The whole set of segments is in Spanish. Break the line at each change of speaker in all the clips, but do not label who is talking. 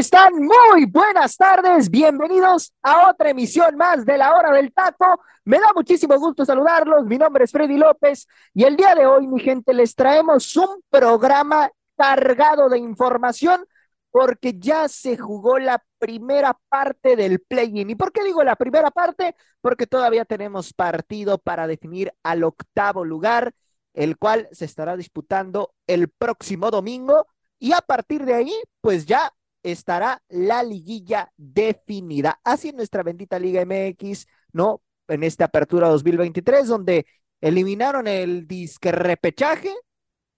Están? Muy buenas tardes. Bienvenidos a otra emisión más de la hora del taco. Me da muchísimo gusto saludarlos. Mi nombre es Freddy López y el día de hoy, mi gente, les traemos un programa cargado de información porque ya se jugó la primera parte del play-in. ¿Y por qué digo la primera parte? Porque todavía tenemos partido para definir al octavo lugar, el cual se estará disputando el próximo domingo. Y a partir de ahí, pues ya estará la liguilla definida. Así nuestra bendita Liga MX, ¿no? En esta apertura 2023, donde eliminaron el disque repechaje,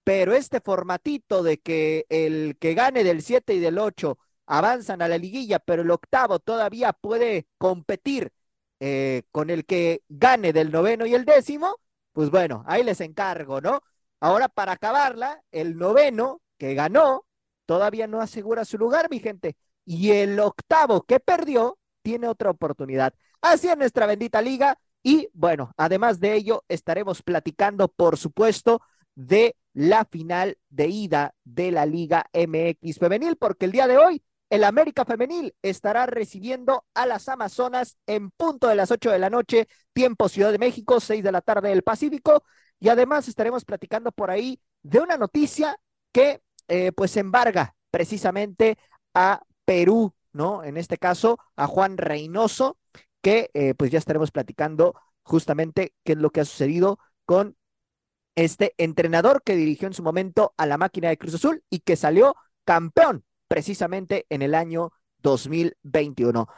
pero este formatito de que el que gane del 7 y del 8 avanzan a la liguilla, pero el octavo todavía puede competir eh, con el que gane del noveno y el décimo, pues bueno, ahí les encargo, ¿no? Ahora para acabarla, el noveno que ganó todavía no asegura su lugar, mi gente. Y el octavo que perdió tiene otra oportunidad. Así es nuestra bendita liga. Y bueno, además de ello, estaremos platicando, por supuesto, de la final de ida de la Liga MX Femenil, porque el día de hoy el América Femenil estará recibiendo a las Amazonas en punto de las 8 de la noche, tiempo Ciudad de México, 6 de la tarde del Pacífico. Y además estaremos platicando por ahí de una noticia que eh, pues embarga precisamente a Perú, ¿no? En este caso, a Juan Reynoso, que eh, pues ya estaremos platicando justamente qué es lo que ha sucedido con este entrenador que dirigió en su momento a la máquina de Cruz Azul y que salió campeón precisamente en el año 2021.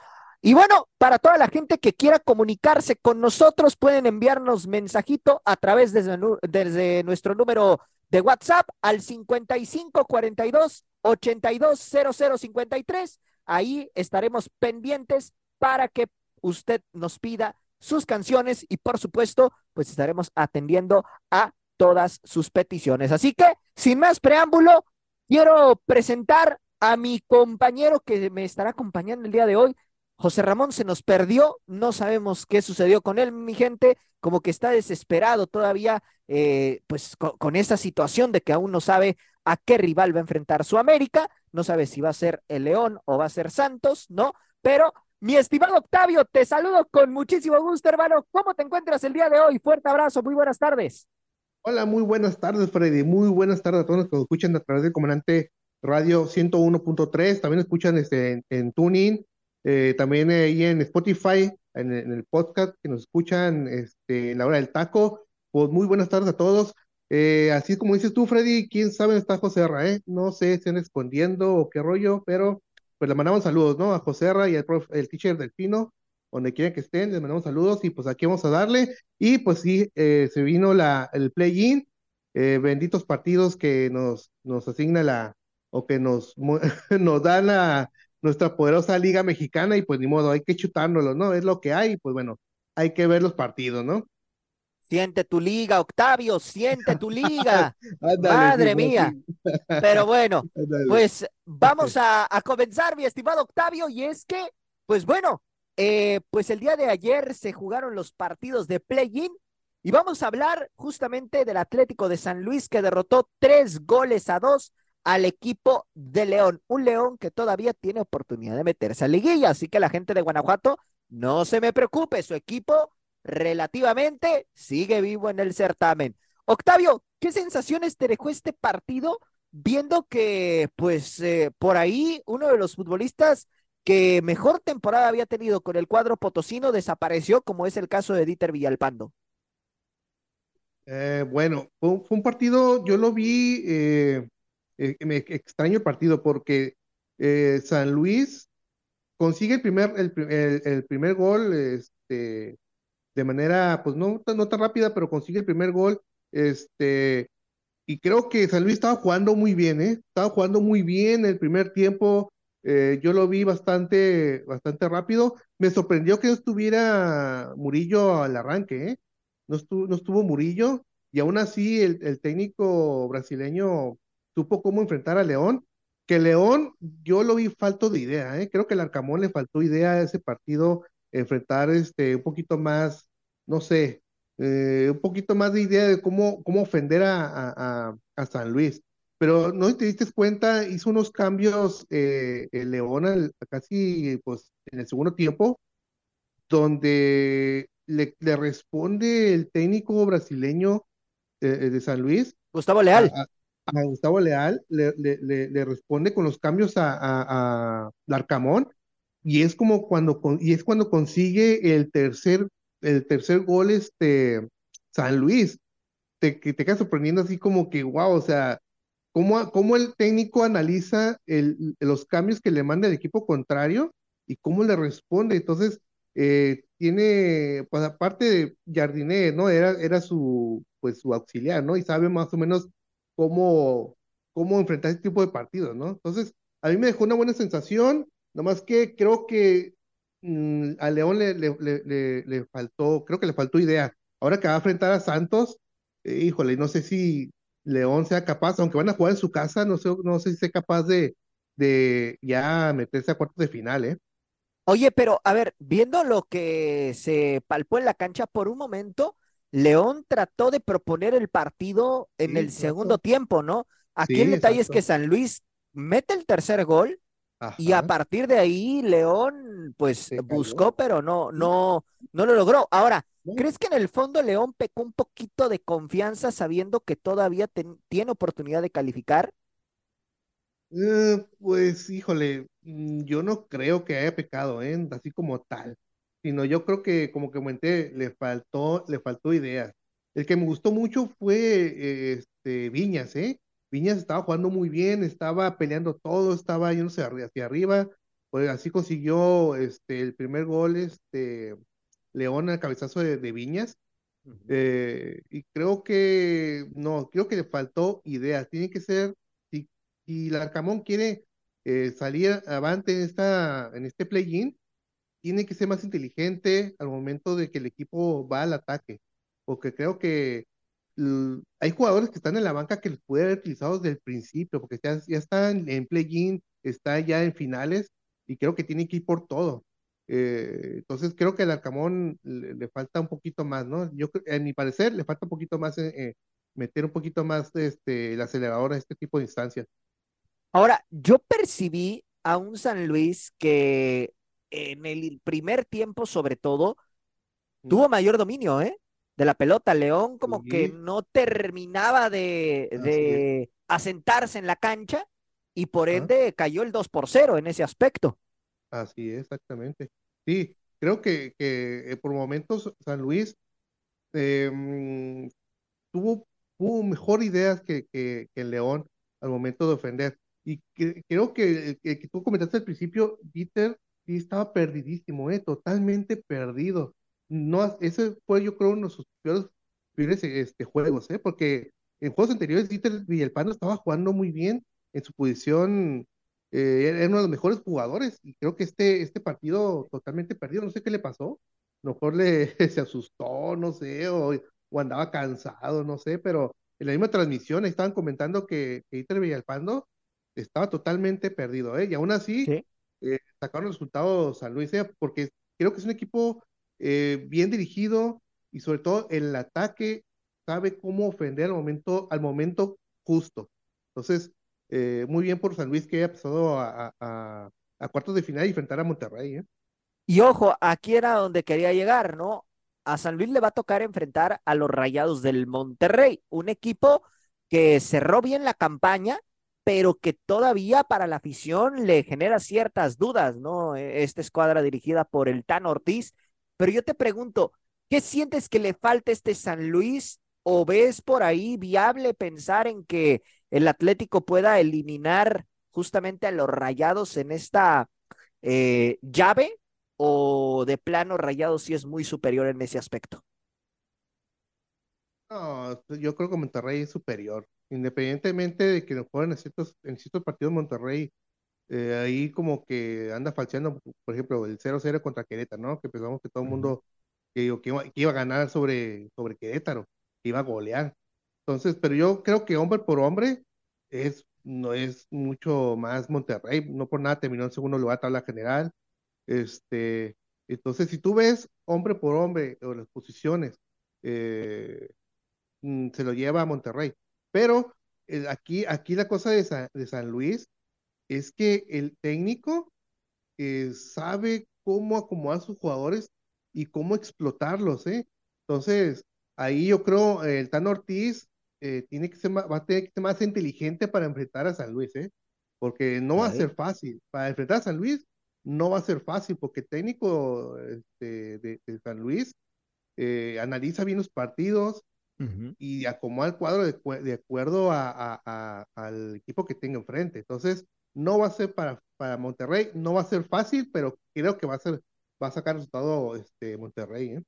Y bueno, para toda la gente que quiera comunicarse con nosotros, pueden enviarnos mensajito a través de, desde nuestro número de WhatsApp al 5542 820053. Ahí estaremos pendientes para que usted nos pida sus canciones y por supuesto, pues estaremos atendiendo a todas sus peticiones. Así que, sin más preámbulo, quiero presentar a mi compañero que me estará acompañando el día de hoy. José Ramón se nos perdió, no sabemos qué sucedió con él, mi gente, como que está desesperado todavía, eh, pues con, esa situación de que aún no sabe a qué rival va a enfrentar su América, no sabe si va a ser el León o va a ser Santos, ¿no? Pero mi estimado Octavio, te saludo con muchísimo gusto, hermano. ¿Cómo te encuentras el día de hoy? Fuerte abrazo, muy buenas tardes.
Hola, muy buenas tardes, Freddy. Muy buenas tardes a todos los que nos escuchan a través del comandante Radio 101.3. También escuchan este, en, en Tuning eh, también ahí en Spotify, en, el podcast que nos escuchan este, en la hora del taco. Pues muy buenas tardes a todos. Eh, así como dices tú, Freddy, quién sabe está José Ra, ¿eh? No sé si están escondiendo o qué rollo, pero pues le mandamos saludos, ¿no? A José Ra y al prof, el teacher Delfino, donde quiera que estén, les mandamos saludos y pues aquí vamos a darle. Y pues sí, eh, se vino la, el play-in, benditos partidos que nos, nos asigna la, o que nos, nos dan la, nuestra poderosa liga mexicana y pues ni modo, hay que chutárnoslo, ¿no? Es lo que hay, pues bueno, hay que ver los partidos, ¿no?
Siente tu liga, Octavio, siente tu liga. Madre mía. Pero bueno, pues vamos a, comenzar, mi estimado Octavio, y es que, pues bueno, eh, pues el día de ayer se jugaron los partidos de play-in y vamos a hablar justamente del Atlético de San Luis que derrotó tres goles a dos al equipo de León, un León que todavía tiene oportunidad de meterse a liguilla, así que la gente de Guanajuato no se me preocupe, su equipo relativamente sigue vivo en el certamen. Octavio, ¿qué sensaciones te dejó este partido viendo que pues eh, por ahí uno de los futbolistas que mejor temporada había tenido con el cuadro potosino desapareció, como es el caso de Dieter Villalpando?
Eh, bueno, fue, un partido, yo lo vi eh, eh, me extraño el partido porque eh, San Luis consigue el primer, el, primer gol este, de manera, pues no, no tan rápida, pero consigue el primer gol este, y creo que San Luis estaba jugando muy bien, ¿eh? Estaba jugando muy bien el primer tiempo. Eh, yo lo vi bastante, bastante rápido. Me sorprendió que no estuviera Murillo al arranque. No estuvo, no estuvo Murillo y aún así el, el técnico brasileño supo cómo enfrentar a León. Que León, yo lo vi falto de idea, ¿eh? Creo que el Arcamón le faltó idea a ese partido, enfrentar este, un poquito más, no sé, eh, un poquito más de idea de cómo, cómo ofender a, a, a San Luis. Pero no te diste cuenta, hizo unos cambios eh, el León casi pues, en el segundo tiempo, donde le, le responde el técnico brasileño de, de San Luis.
Gustavo Leal.
A, a Gustavo Leal le, le, le, responde con los cambios a, a, a Larcamón y es como cuando y es cuando consigue el tercer el tercer gol este San Luis te, te queda sorprendiendo así como que wow, o sea, cómo, cómo el técnico analiza el, los cambios que le manda el equipo contrario y cómo le responde. Entonces, eh, tiene, pues aparte de Jardiné, ¿no? Era, era su, pues su auxiliar, ¿no? Y sabe más o menos cómo, cómo enfrentar este tipo de partidos, ¿no? Entonces, a mí me dejó una buena sensación, nomás que creo que mmm, a León le, le, le, le, faltó, creo que le faltó idea. Ahora que va a enfrentar a Santos, eh, híjole, no sé si León sea capaz, aunque van a jugar en su casa, no sé, no sé si sea capaz de, de ya meterse a cuartos de final, ¿eh?
Oye, pero a ver, viendo lo que se palpó en la cancha por un momento, León trató de proponer el partido en sí, el segundo tiempo, ¿no? Aquí sí, el detalle exacto. es que San Luis mete el tercer gol Ajá. y a partir de ahí León pues buscó, pero no, no, no lo logró. Ahora, ¿crees que en el fondo León pecó un poquito de confianza sabiendo que todavía ten, tiene oportunidad de calificar?
Eh, pues, híjole, mm, yo no creo que haya pecado, ¿eh? Así como tal sino yo creo que, como que comenté, le faltó, le faltó ideas. El que me gustó mucho fue este, Viñas, ¿eh? Viñas estaba jugando muy bien, estaba peleando todo, estaba yéndose hacia arriba, pues así consiguió este, el primer gol, este, León al cabezazo de, de Viñas, uh -huh. eh, y creo que, no, creo que le faltó ideas, tiene que ser, si, si el Arcamón quiere eh, salir avante en, esta, en este play-in, tiene que ser más inteligente al momento de que el equipo va al ataque, porque creo que hay jugadores que están en la banca que los puede haber utilizado desde el principio, porque ya, ya están en play-in, está ya en finales, y creo que tiene que ir por todo. Eh, entonces creo que al Arcamón le, le, falta un poquito más, ¿no? Yo, en mi parecer, le falta un poquito más, eh, eh, meter un poquito más este, el acelerador a este tipo de instancias.
Ahora, yo percibí a un San Luis que en el primer tiempo, sobre todo, tuvo mayor dominio, ¿eh? De la pelota. León como sí. que no terminaba de, de asentarse en la cancha y por ende cayó el 2 por 0 en ese aspecto.
Así es, exactamente. Sí, creo que, que eh, por momentos San Luis eh, tuvo, tuvo mejor ideas que, que, que León al momento de ofender. Y creo que, que, tú comentaste al principio, Peter, sí estaba perdidísimo, ¿eh? totalmente perdido. No, ese fue, yo creo, uno de sus peores, este, juegos, ¿eh? porque en juegos anteriores Dieter Villalpando estaba jugando muy bien en su posición, eh, era uno de los mejores jugadores, y creo que este, este partido totalmente perdido, no sé qué le pasó, mejor le, se asustó, no sé, o, o andaba cansado, no sé, pero en la misma transmisión estaban comentando que, que Villalpando estaba totalmente perdido, ¿eh? y aún así... ¿Sí? Eh, sacaron resultados San Luis, ¿eh? porque creo que es un equipo eh, bien dirigido y sobre todo el ataque sabe cómo ofender al momento, al momento justo. Entonces, eh, muy bien por San Luis que haya pasado a, cuartos de final y enfrentar a Monterrey.
Y ojo, aquí era donde quería llegar, ¿no? A San Luis le va a tocar enfrentar a los Rayados del Monterrey, un equipo que cerró bien la campaña, pero que todavía para la afición le genera ciertas dudas, ¿no? Esta escuadra dirigida por el Tan Ortiz. Pero yo te pregunto, ¿qué sientes que le falta este San Luis? ¿O ves por ahí viable pensar en que el Atlético pueda eliminar justamente a los rayados en esta eh, llave? ¿O de plano rayados sí es muy superior en ese aspecto?
No, yo creo que Monterrey es superior independientemente de que no jueguen en ciertos, en ciertos partidos Monterrey, eh, ahí como que anda falseando, por ejemplo, el 0-0 contra Querétaro, ¿no? Que pensamos que todo el mundo que, que, iba, que, iba, a ganar sobre, sobre Querétaro, que iba a golear. Entonces, pero yo creo que hombre por hombre es, no es mucho más Monterrey, no por nada terminó en segundo lugar tabla general. Este, entonces, si tú ves hombre por hombre o las posiciones, eh, mm, se lo lleva a Monterrey. Pero eh, aquí, aquí la cosa de San, de San Luis es que el técnico eh, sabe cómo acomodar a sus jugadores y cómo explotarlos, ¿eh? Entonces, ahí yo creo el Tan Ortiz tiene que ser más, va a tener que ser más inteligente para enfrentar a San Luis, ¿eh? Porque no va a ser fácil. Para enfrentar a San Luis no va a ser fácil, porque el técnico este, de, de, San Luis eh, analiza bien los partidos uh -huh. y acomoda el cuadro de, de acuerdo a, a, a, al equipo que tenga enfrente. Entonces, no va a ser para, para Monterrey, no va a ser fácil, pero creo que va a ser, va a sacar resultado este, Monterrey, ¿eh?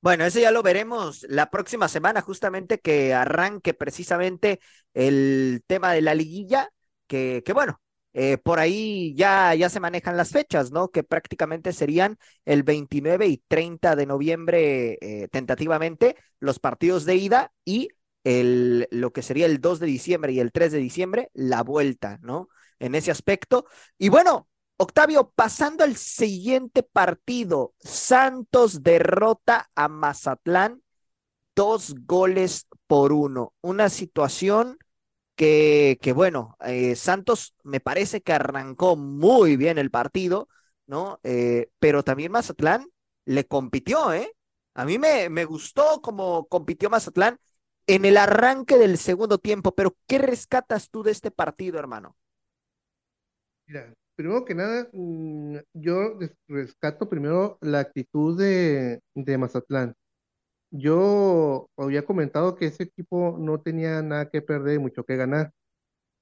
Bueno, eso ya lo veremos la próxima semana, justamente que arranque precisamente el tema de la liguilla, que, que bueno, eh, por ahí ya, ya se manejan las fechas, ¿no? Que prácticamente serían el 29 y 30 de noviembre, eh, tentativamente, los partidos de ida y el, lo que sería el 2 de diciembre y el 3 de diciembre, la vuelta, ¿no? En ese aspecto. Y bueno, Octavio, pasando al siguiente partido, Santos derrota a Mazatlán dos goles por uno. Una situación que, bueno, eh, Santos me parece que arrancó muy bien el partido, ¿no? Eh, pero también Mazatlán le compitió, ¿eh? A mí me, me gustó como compitió Mazatlán en el arranque del segundo tiempo, pero ¿qué rescatas tú de este partido, hermano?
Mira, primero que nada, mm, yo rescato primero la actitud de, de, Mazatlán. Yo había comentado que ese equipo no tenía nada que perder y mucho que ganar.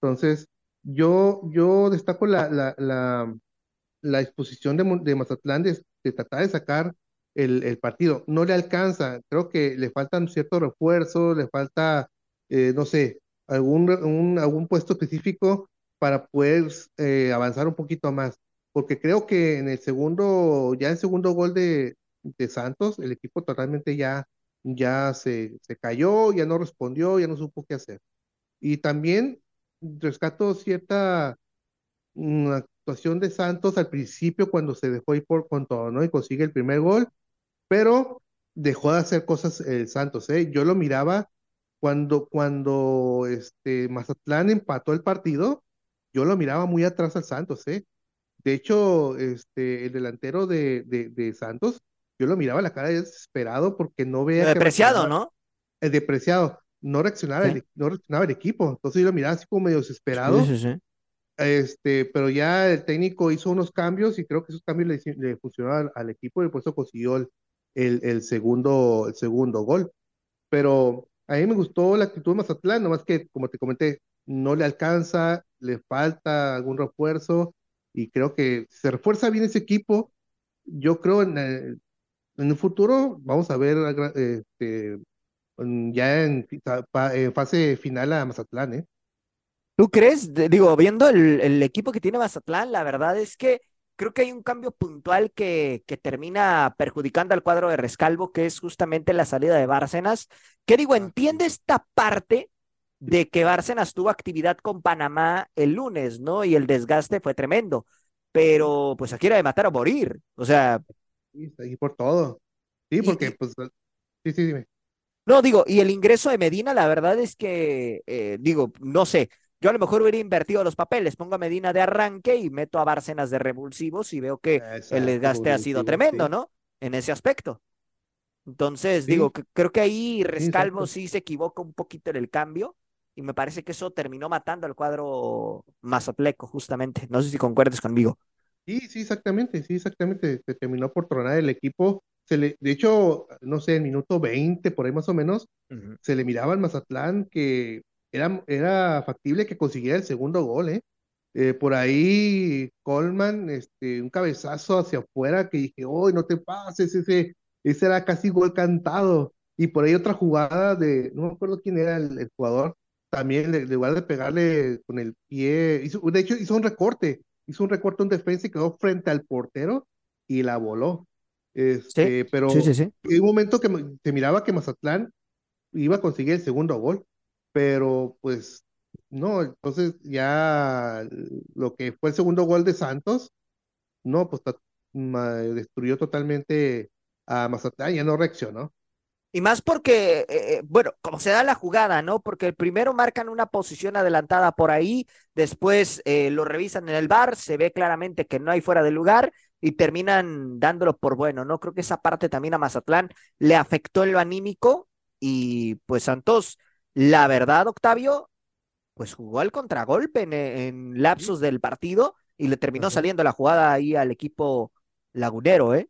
Entonces, yo, yo destaco la, la, la, disposición de, de Mazatlán de, de, tratar de sacar el, el, partido. No le alcanza, creo que le faltan ciertos refuerzos, le falta, eh, no sé, algún, un, algún puesto específico para poder eh, avanzar un poquito más, porque creo que en el segundo, ya el segundo gol de, de Santos, el equipo totalmente ya, ya se, se, cayó, ya no respondió, ya no supo qué hacer. Y también rescato cierta una actuación de Santos al principio cuando se dejó ir por con ¿no? Y consigue el primer gol, pero dejó de hacer cosas el Santos, ¿eh? Yo lo miraba cuando, cuando este, Mazatlán empató el partido, yo lo miraba muy atrás al Santos, ¿eh? De hecho, este, el delantero de, de, de Santos, yo lo miraba la cara desesperado porque no veía.
Depreciado, ¿no?
El depreciado. No reaccionaba, sí. el, no reaccionaba el equipo. Entonces yo lo miraba así como medio desesperado.
Sí, sí, sí.
Este, pero ya el técnico hizo unos cambios y creo que esos cambios le, le funcionaron al, al, equipo y por eso consiguió el, el, el, segundo, el segundo gol. Pero a mí me gustó la actitud de Mazatlán, nomás que, como te comenté, no le alcanza, le falta algún refuerzo y creo que se refuerza bien ese equipo, yo creo en, el, en un futuro vamos a ver este, ya en, en, fase final a Mazatlán. ¿eh?
¿Tú crees? Digo, viendo el, el, equipo que tiene Mazatlán, la verdad es que creo que hay un cambio puntual que, que termina perjudicando al cuadro de Rescalvo, que es justamente la salida de Bárcenas. Que digo, entiende esta parte de que Bárcenas tuvo actividad con Panamá el lunes, ¿no? Y el desgaste fue tremendo. Pero pues aquí era de matar o morir. O sea.
Sí, y por todo. Sí, porque y, pues. Sí, sí, dime.
No, digo, y el ingreso de Medina, la verdad es que, eh, digo, no sé. Yo a lo mejor hubiera invertido los papeles, pongo a Medina de arranque y meto a Bárcenas de revulsivos y veo que Exacto, el desgaste ha sido tremendo, sí. ¿no? En ese aspecto. Entonces, sí. digo, que, creo que ahí Rescalvo sí, sí se equivoca un poquito en el cambio y me parece que eso terminó matando al cuadro mazatleco, justamente. No sé si concuerdes conmigo.
Sí, sí, exactamente, sí, exactamente. Se terminó por tronar el equipo. Se le, de hecho, no sé, en minuto 20, por ahí más o menos, uh -huh. se le miraba al Mazatlán que era, era factible que consiguiera el segundo gol, ¿eh? Eh, por ahí Coleman, este, un cabezazo hacia afuera que dije, hoy no te pases, ese, ese era casi gol cantado. Y por ahí otra jugada de, no me acuerdo quién era el, el jugador, también, en lugar de pegarle con el pie, hizo, de hecho hizo un recorte, hizo un recorte, un defensa y quedó frente al portero y la voló. Este, pero en un momento que se miraba que Mazatlán iba a conseguir el segundo gol, pero pues no, entonces ya lo que fue el segundo gol de Santos, no, pues destruyó totalmente a Mazatlán, ya no reaccionó.
Y más porque, eh, eh, bueno, como se da la jugada, ¿no? Porque primero marcan una posición adelantada por ahí, después eh, lo revisan en el bar, se ve claramente que no hay fuera de lugar y terminan dándolo por bueno, ¿no? Creo que esa parte también a Mazatlán le afectó en lo anímico y pues Santos, la verdad, Octavio, pues jugó al contragolpe en, lapsos del partido y le terminó saliendo la jugada ahí al equipo lagunero, ¿eh?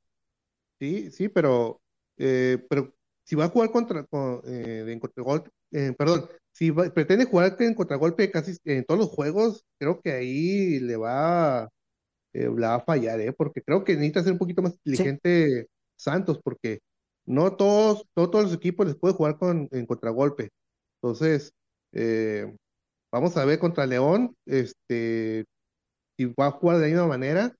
Sí, sí, pero, pero si va a jugar contra, eh, en contragolpe, eh, perdón, si pretende jugar en contragolpe casi en todos los juegos, creo que ahí le va, eh, va a fallar, ¿eh? porque creo que necesita ser un poquito más inteligente Santos, porque no todos, todos los equipos les puede jugar con, en contragolpe. Entonces, vamos a ver contra León, este, si va a jugar de la misma manera,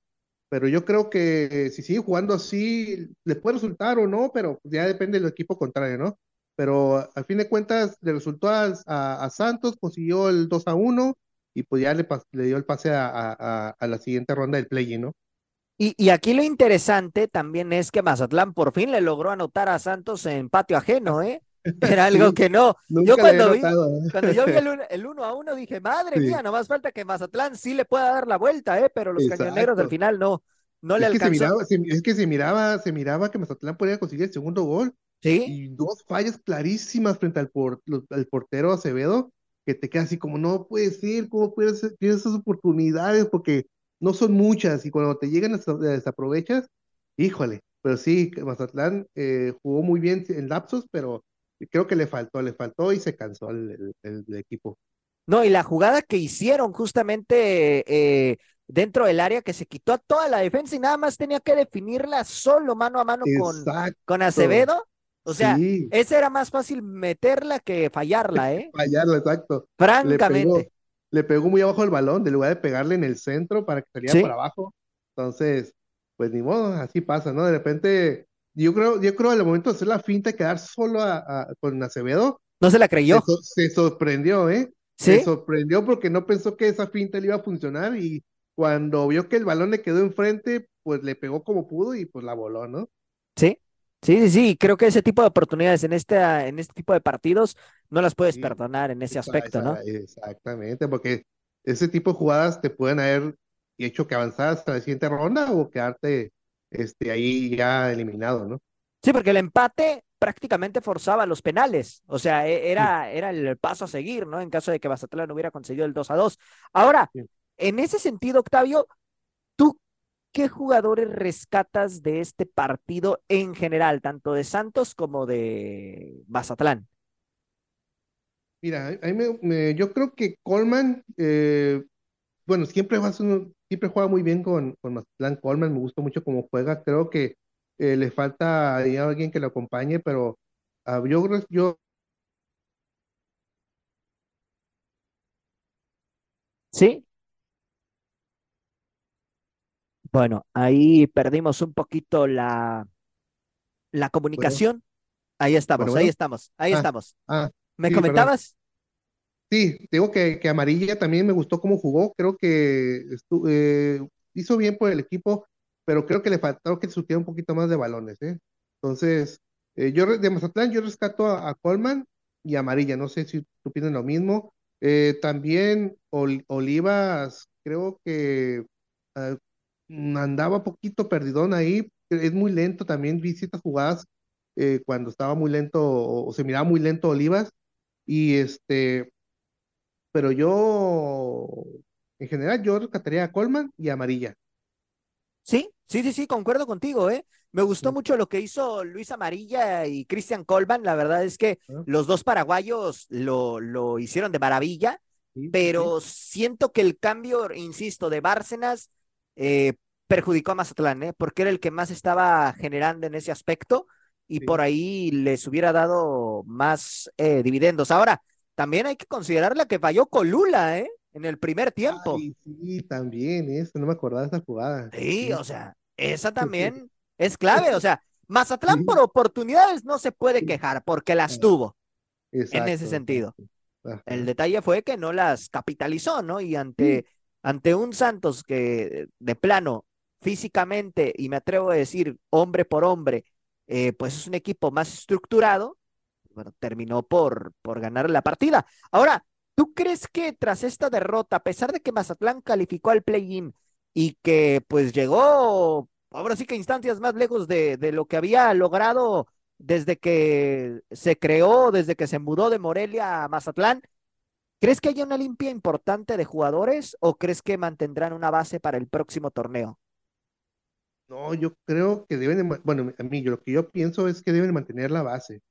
pero yo creo que si sigue jugando así, le puede resultar o no, pero ya depende del equipo contrario, ¿no? Pero al fin de cuentas le resultó a, Santos, consiguió el 2 a 1 y pues ya le, le dio el pase a, la siguiente ronda del play, ¿no?
Y, y, aquí lo interesante también es que Mazatlán por fin le logró anotar a Santos en patio ajeno, ¿eh? Era algo que no. Yo cuando vi, cuando yo vi el, 1 a 1 dije, madre mía, no más falta que Mazatlán sí le pueda dar la vuelta, ¿eh? pero los cañoneros al final no, no le alcanzó.
es que se miraba, se miraba que Mazatlán podía conseguir el segundo gol.
Sí.
Y dos fallas clarísimas frente al, portero Acevedo, que te queda así como, no puedes ir, ¿cómo puedes tienes esas oportunidades? Porque no son muchas y cuando te llegan desaprovechas, híjole. Pero sí, Mazatlán eh, jugó muy bien en lapsos, pero creo que le faltó, le faltó y se cansó el, equipo.
No, y la jugada que hicieron justamente eh, dentro del área que se quitó a toda la defensa y nada más tenía que definirla solo mano a mano con, con Acevedo. O sea, ese era más fácil meterla que fallarla, ¿eh?
fallarla, exacto.
Francamente.
Le pegó, muy abajo el balón, de lugar de pegarle en el centro para que saliera por abajo. Entonces, pues ni modo, así pasa, ¿no? De repente yo creo, yo creo al momento de hacer la finta y quedar solo a, con Acevedo.
No se la creyó.
Se, sorprendió, ¿eh? ¿Sí? Se sorprendió porque no pensó que esa finta le iba a funcionar y cuando vio que el balón le quedó enfrente, pues le pegó como pudo y pues la voló, ¿no?
Sí, sí, sí, sí. Creo que ese tipo de oportunidades en este, en este tipo de partidos no las puedes perdonar en ese aspecto, ¿no?
Exactamente, porque ese tipo de jugadas te pueden haber hecho que avanzaras hasta la siguiente ronda o quedarte este, ahí ya eliminado, ¿no?
Sí, porque el empate prácticamente forzaba los penales, o sea, e, era, era el paso a seguir, ¿no? En caso de que Mazatlán no hubiera conseguido el 2 a 2. Ahora, en ese sentido, Octavio, ¿tú qué jugadores rescatas de este partido en general, tanto de Santos como de Mazatlán?
Mira, yo creo que Coleman, eh, bueno, siempre va a ser siempre juega muy bien con, con Mazatlán Coleman, me gusta mucho cómo juega, creo que eh, le falta alguien que lo acompañe, pero uh, yo, yo
Sí. Bueno, ahí perdimos un poquito la, la comunicación. ahí estamos, ahí estamos, ahí ah, estamos.
Ah,
¿Me comentabas?
Sí, digo que, que Amarilla también me gustó cómo jugó, creo que eh, hizo bien por el equipo, pero creo que le faltó que supiera un poquito más de balones, ¿eh? Entonces, eh, yo de Mazatlán yo rescato a, Colman y Amarilla, no sé si tú piensas lo mismo. Eh, también Olivas, creo que ah, andaba poquito perdidón ahí, es muy lento también, vi ciertas jugadas cuando estaba muy lento o se miraba muy lento Olivas y este pero yo, en general, yo rescataría a Colman y a Amarilla.
Sí, sí, sí, sí, concuerdo contigo, ¿eh? Me gustó mucho lo que hizo Luis Amarilla y Cristian Colman. La verdad es que los dos paraguayos lo, lo hicieron de maravilla, pero siento que el cambio, insisto, de Bárcenas eh, perjudicó a Mazatlán, ¿eh? Porque era el que más estaba generando en ese aspecto y por ahí les hubiera dado más eh, dividendos. Ahora, también hay que considerar la que falló Colula, ¿eh? En el primer tiempo.
sí, también, eso, no me acordaba de esa jugada.
Sí, o sea, esa también es clave, o sea, Mazatlán por oportunidades no se puede quejar porque las tuvo. en ese sentido. El detalle fue que no las capitalizó, ¿no? Y ante, ante un Santos que de plano, físicamente, y me atrevo a decir hombre por hombre, eh, pues es un equipo más estructurado, bueno, terminó por, por ganar la partida. Ahora, ¿tú crees que tras esta derrota, a pesar de que Mazatlán calificó al play-in y que pues llegó, ahora sí que instancias más lejos de, de lo que había logrado desde que se creó, desde que se mudó de Morelia a Mazatlán, ¿crees que haya una limpia importante de jugadores o crees que mantendrán una base para el próximo torneo?
No, yo creo que deben, bueno, a mí lo que yo pienso es que deben mantener la base,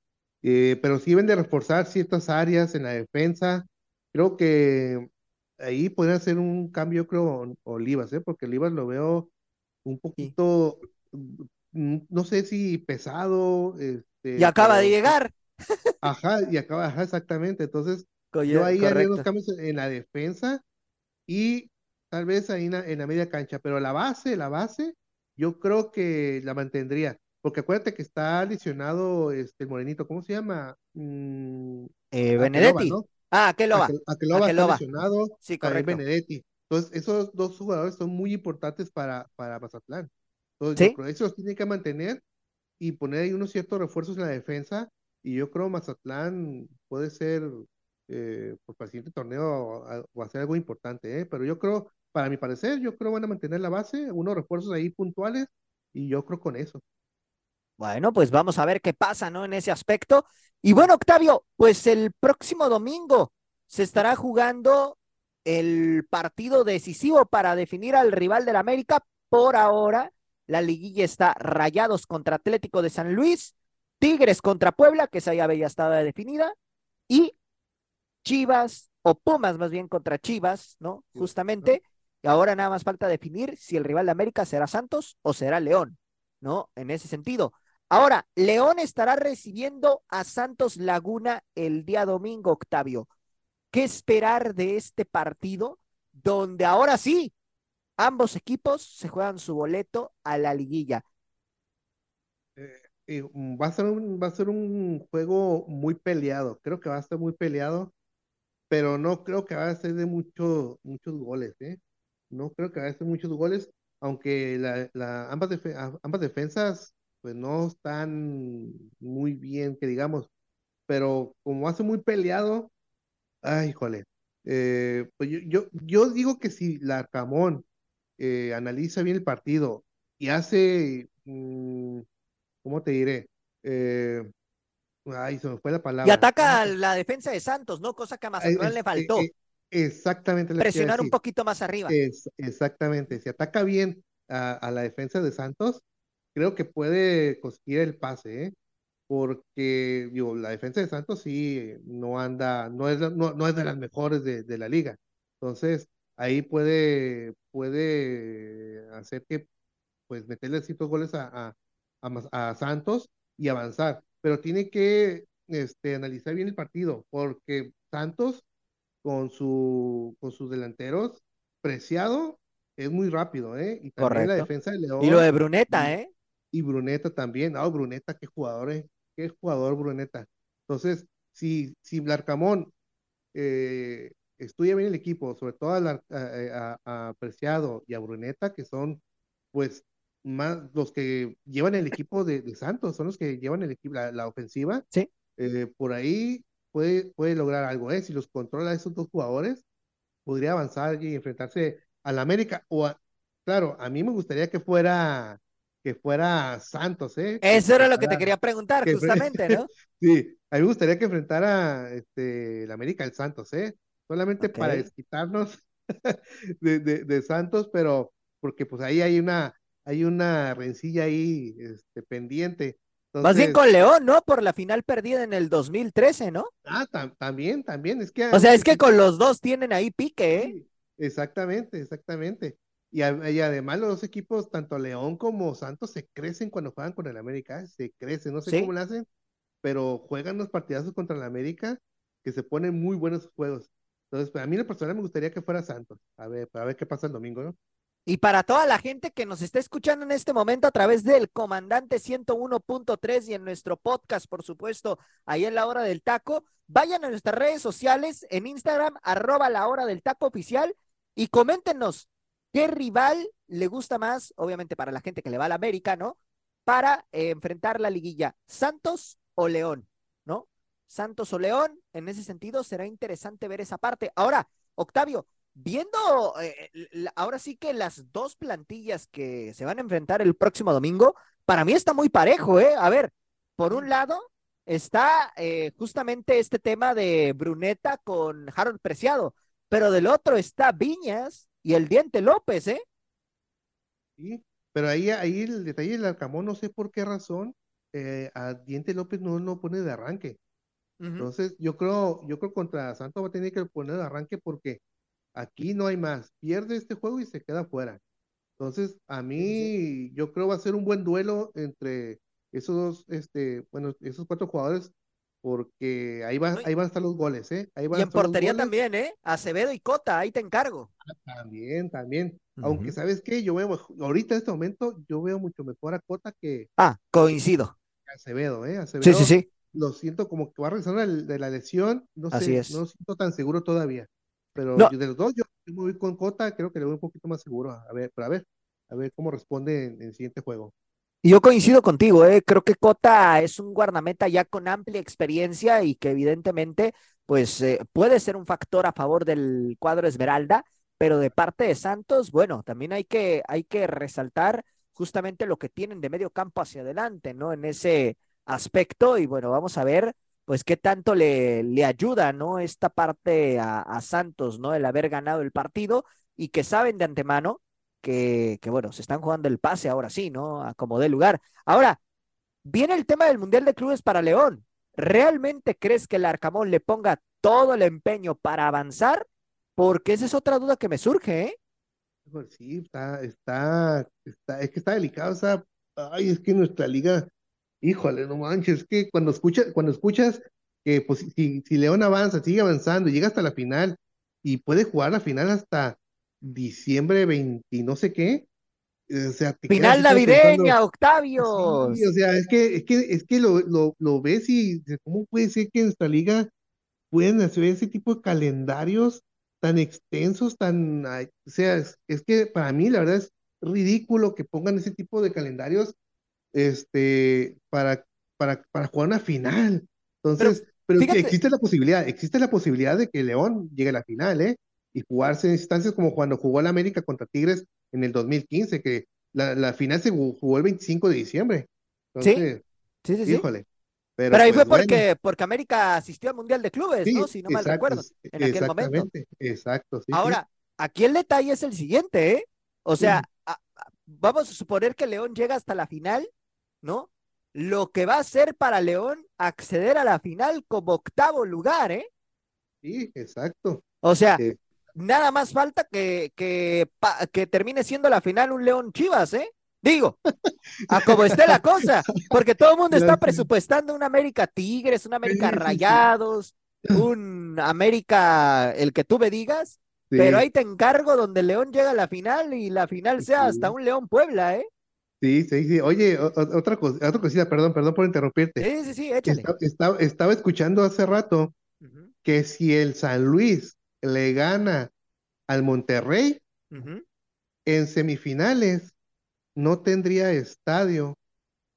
eh, pero sí deben de reforzar ciertas áreas en la defensa. Creo que ahí podría hacer un cambio, creo, Olivas, ¿eh? porque Olivas lo veo un poquito, mm, no sé si pesado. Este,
y acaba de llegar.
Ajá, y acaba, ajá, exactamente. Entonces, yo ahí haría unos cambios en la defensa y tal vez ahí en en la media cancha, pero la base, la base yo creo que la mantendría. Porque acuérdate que está lesionado este el morenito, ¿cómo se llama?
Mm, eh, Benedetti. ¿no? Ah, Aqueloba.
Aqueloba, Aqueloba está lesionado. Sí, correcto. Benedetti. Entonces, esos dos jugadores son muy importantes para, para Mazatlán. Entonces, yo creo que los tiene que mantener y poner ahí unos ciertos refuerzos en la defensa. Y yo creo Mazatlán puede ser, eh, por el siguiente torneo, o, hacer algo importante, ¿eh? Pero yo creo para mi parecer, yo creo van a mantener la base, unos refuerzos ahí puntuales, y yo creo con eso.
Bueno, pues vamos a ver qué pasa, ¿no? En ese aspecto. Y bueno, Octavio, pues el próximo domingo se estará jugando el partido decisivo para definir al rival del América. Por ahora, la liguilla está Rayados contra Atlético de San Luis, Tigres contra Puebla, que esa llave ya estaba definida, y Chivas, o Pumas más bien contra Chivas, ¿no? Justamente, y ahora nada más falta definir si el rival de América será Santos o será León, ¿no? En ese sentido. Ahora, León estará recibiendo a Santos Laguna el día domingo, Octavio. ¿Qué esperar de este partido donde ahora sí ambos equipos se juegan su boleto a la liguilla?
Eh, va, a ser un, va a ser un juego muy peleado, creo que va a ser muy peleado, pero no creo que va a ser de mucho, muchos goles, ¿eh? no creo que haga muchos goles, aunque la, ambas, ambas defensas pues no están muy bien, que digamos, pero como hace muy peleado, ay, jole, eh, pues yo, yo, digo que si la Camón eh, analiza bien el partido y hace, mm, ¿cómo te diré? Eh, ay, se me fue la palabra.
Y ataca a la defensa de Santos, ¿no? Cosa que a Mazatlán le faltó.
Exactamente.
Presionar un poquito más arriba.
Es, exactamente. Si ataca bien a, la defensa de Santos, creo que puede conseguir el pase, ¿eh? porque digo, la defensa de Santos sí no anda, no es, no, es de las mejores de, la liga. Entonces, ahí puede, puede hacer que, pues, meterle ciertos goles a, a, Santos y avanzar. Pero tiene que este, analizar bien el partido, porque Santos con, su, con sus delanteros, Preciado es muy rápido, ¿eh? Y también la defensa de León.
Y lo de Bruneta, ¿eh?
Y Bruneta también. Ah, Bruneta, qué jugador, ¿eh? Qué jugador Bruneta. Entonces, si, si Larcamón eh, estudia bien el equipo, sobre todo a, Preciado y a Bruneta, que son, pues, más los que llevan el equipo de, Santos, son los que llevan el equipo, la, ofensiva.
Sí.
Eh, por ahí puede, puede lograr algo, ¿eh? Si los controla esos dos jugadores, podría avanzar y enfrentarse al América. O claro, a mí me gustaría que fuera que fuera Santos, ¿eh?
Eso era lo que te quería preguntar, justamente, ¿no?
sí, a mí me gustaría que enfrentara este, el América el Santos, ¿eh? Solamente para desquitarnos de, de, Santos, pero porque pues ahí hay una, hay una rencilla ahí este, pendiente.
Más bien con León, ¿no? Por la final perdida en el 2013, ¿no?
Ah, también, también, es que...
O sea, es que con los dos tienen ahí pique, ¿eh?
exactamente, exactamente. Y, además los dos equipos, tanto León como Santos, se crecen cuando juegan con el América, se crecen, no sé cómo lo hacen, pero juegan los partidazos contra el América que se ponen muy buenos juegos. Entonces, a mí en personal me gustaría que fuera Santos. A ver, a ver qué pasa el domingo, ¿no?
Y para toda la gente que nos está escuchando en este momento a través del Comandante 101.3 y en nuestro podcast, por supuesto, ahí en la hora del taco, vayan a nuestras redes sociales en Instagram, arroba la hora del taco oficial y coméntenos qué rival le gusta más, obviamente para la gente que le va al América, ¿no? Para eh, enfrentar la liguilla, Santos o León, ¿no? Santos o León, en ese sentido será interesante ver esa parte. Ahora, Octavio, viendo eh, ahora sí que las dos plantillas que se van a enfrentar el próximo domingo, para mí está muy parejo, ¿eh? A ver, por un lado está eh, justamente este tema de Bruneta con Harold Preciado, pero del otro está Viñas y el Diente López, ¿eh?
Sí, pero ahí, ahí el detalle del Arcamón, no sé por qué razón, eh, a Diente López no lo pone de arranque. Entonces, yo creo, yo creo contra Santos va a tener que poner de arranque porque Aquí no hay más. Pierde este juego y se queda fuera. Entonces, a mí, yo creo va a ser un buen duelo entre esos dos, este, bueno, esos cuatro jugadores, porque ahí, va, ahí van a estar los goles, ¿eh? Ahí
y en portería también, ¿eh? Acevedo y Cota, ahí te encargo.
Ah, también, también. Aunque, ¿sabes qué? Yo veo, ahorita en este momento, yo veo mucho mejor a Cota que.
Ah, coincido.
Acevedo, ¿eh? Acevedo.
Sí, sí, sí.
Lo siento como que va a regresar de la lesión. No sé, no siento tan seguro todavía. Pero de los dos, yo me voy con Cota, creo que le voy un poquito más seguro. A ver, pero a ver, a ver cómo responde en, el siguiente juego.
Y yo coincido contigo, ¿eh? creo que Cota es un guardameta ya con amplia experiencia y que evidentemente pues eh, puede ser un factor a favor del cuadro Esmeralda, pero de parte de Santos, bueno, también hay que, hay que resaltar justamente lo que tienen de medio campo hacia adelante, ¿no? En ese aspecto y bueno, vamos a ver pues qué tanto le, le ayuda, ¿no? Esta parte a, Santos, ¿no? El haber ganado el partido y que saben de antemano que, bueno, se están jugando el pase ahora sí, ¿no? A como dé lugar. Ahora, viene el tema del Mundial de Clubes para León. ¿Realmente crees que el Arcamón le ponga todo el empeño para avanzar? Porque esa es otra duda que me surge, ¿eh?
Pues sí, está, está, está, es que está delicado, o sea, ay, es que nuestra liga híjole, no manches, es que cuando escuchas, cuando escuchas que pues, si, si León avanza, sigue avanzando, llega hasta la final y puede jugar la final hasta diciembre 20 no sé qué,
eh, o sea, final navideña, Octavio.
Sí, o sea, es que, es que, es que lo, lo, lo ves y cómo puede ser que en nuestra liga pueden hacer ese tipo de calendarios tan extensos, tan, o sea, es, es, que para mí la verdad es ridículo que pongan ese tipo de calendarios este, para, para, para jugar una final. Entonces, pero, existe la posibilidad, existe la posibilidad de que León llegue a la final, ¿eh? Y jugarse en instancias como cuando jugó el América contra Tigres en el 2015, que la, la final se jugó el 25 de diciembre. Entonces,
sí, sí, sí.
Híjole.
Pero, ahí fue pues, porque, porque América asistió al Mundial de Clubes, ¿no? Si no mal recuerdo, en aquel momento.
Exacto, sí.
Ahora, aquí el detalle es el siguiente, ¿eh? O sea, vamos a suponer que León llega hasta la final ¿no? Lo que va a ser para León acceder a la final como octavo lugar, ¿eh?
Sí, exacto.
O sea, nada más falta que, que, que termine siendo la final un León Chivas, ¿eh? Digo, a como esté la cosa, porque todo el mundo está presupuestando un América Tigres, un América Rayados, un América, el que tú me digas, pero ahí te encargo donde León llega a la final y la final sea hasta un León Puebla, ¿eh?
Sí, sí, sí. Oye, otra, cosa, otra cosita, perdón, perdón por interrumpirte.
Sí, sí, sí, échale.
estaba escuchando hace rato que si el San Luis le gana al Monterrey en semifinales, no tendría estadio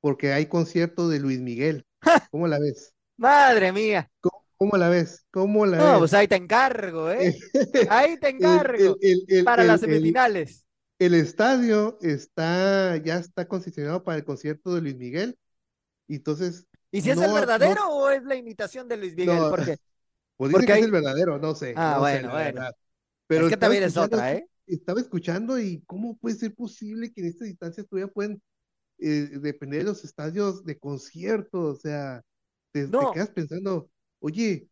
porque hay concierto de Luis Miguel. ¿Cómo la ves?
Madre mía.
¿Cómo, la ves? ¿Cómo la
no, pues ahí te encargo, ¿eh? ahí te encargo para las semifinales
el estadio está, ya está concesionado para el concierto de Luis Miguel. Entonces.
¿Y si es el verdadero o es la imitación de Luis Miguel? porque,
pues dicen que es el verdadero, no sé.
Ah, bueno, bueno. Pero es que también es otra, ¿eh?
Estaba escuchando y cómo puede ser posible que en estas distancias todavía pueden eh, depender de los estadios de conciertos, o sea, te, quedas pensando, oye,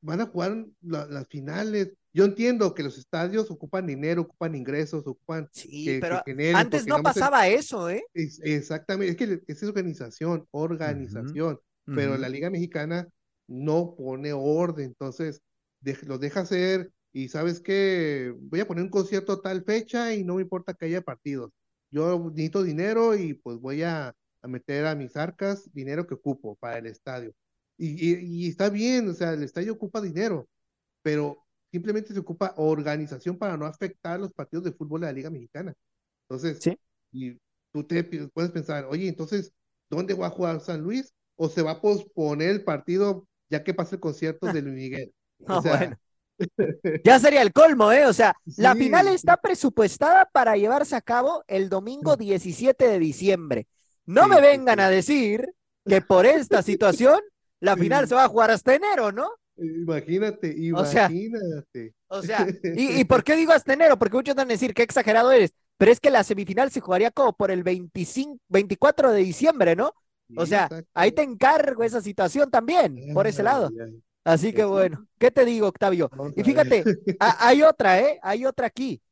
van a jugar las finales, yo entiendo que los estadios ocupan dinero, ocupan ingresos, ocupan.
Sí, pero antes no pasaba eso, ¿eh?
exactamente, es que es organización, organización. Pero la Liga Mexicana no pone orden, entonces los deja hacer y sabes que voy a poner un concierto tal fecha y no me importa que haya partidos. Yo necesito dinero y pues voy a, a meter a mis arcas dinero que ocupo para el estadio. Y, y, está bien, o sea, el estadio ocupa dinero, pero simplemente se ocupa organización para no afectar los partidos de fútbol de la Liga Mexicana. Entonces,
¿Sí?
y tú te puedes pensar, oye, entonces, ¿dónde va a jugar San Luis? ¿O se va a posponer el partido ya que pase el concierto de Luis Miguel?
O bueno. Ya sería el colmo, ¿eh? O sea, la final está presupuestada para llevarse a cabo el domingo 17 de diciembre. No me vengan a decir que por esta situación la final se va a jugar hasta enero, ¿no?
Imagínate, imagínate.
O sea, ¿y, ¿y, por qué digo hasta enero? Porque muchos van a decir qué exagerado eres, pero es que la semifinal se jugaría como por el 25, 24 de diciembre, ¿no? O sea, ahí te encargo esa situación también, por ese lado. Así que bueno, ¿qué te digo, Octavio? Y fíjate, hay otra, ¿eh? Hay otra aquí.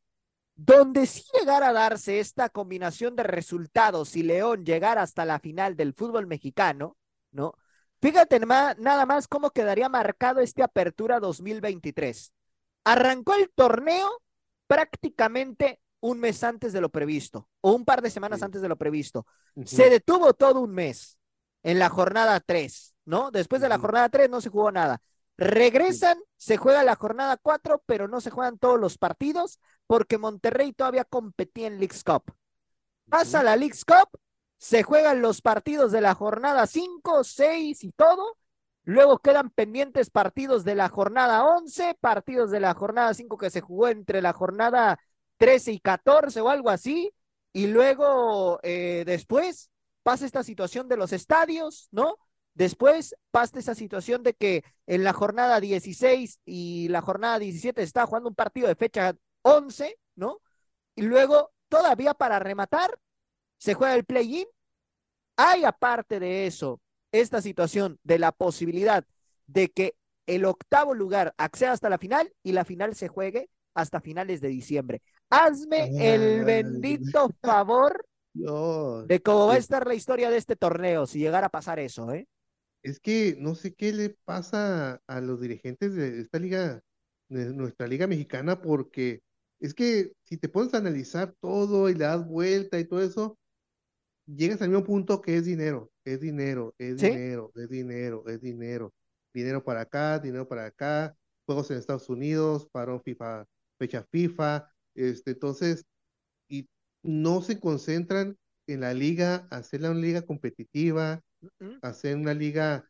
Donde si llegara a darse esta combinación de resultados y León llegara hasta la final del fútbol mexicano, ¿no? Fíjate nada más cómo quedaría marcado este Apertura 2023. Arrancó el torneo prácticamente un mes antes de lo previsto o un par de semanas antes de lo previsto. Se detuvo todo un mes en la jornada 3, ¿no? Después de la jornada 3 no se jugó nada. Regresan, se juega la jornada 4, pero no se juegan todos los partidos porque Monterrey todavía competía en League's Cup. Pasa la League's Cup, se juegan los partidos de la jornada 5, 6 y todo. Luego quedan pendientes partidos de la jornada 11, partidos de la jornada 5 que se jugó entre la jornada 13 y 14 o algo así, y luego eh, después pasa esta situación de los estadios, ¿no? Después pasa esa situación de que en la jornada 16 y la jornada 17 está jugando un partido de fecha 11, ¿no? Y luego, todavía para rematar, se juega el play-in. Hay aparte de eso, esta situación de la posibilidad de que el octavo lugar acceda hasta la final y la final se juegue hasta finales de diciembre. Hazme el bendito favor de cómo va a estar la historia de este torneo, si llegara a pasar eso, ¿eh?
Es que no sé qué le pasa a los dirigentes de esta liga, de nuestra liga mexicana, porque es que si te pones a analizar todo y le das vuelta y todo eso, llegas al mismo punto que es dinero, es dinero, es dinero, es dinero, es dinero. Dinero para acá, dinero para acá, juegos en Estados Unidos, parón FIFA, fecha FIFA, este, entonces, y no se concentran en la liga, hacerla una liga competitiva, hacer una liga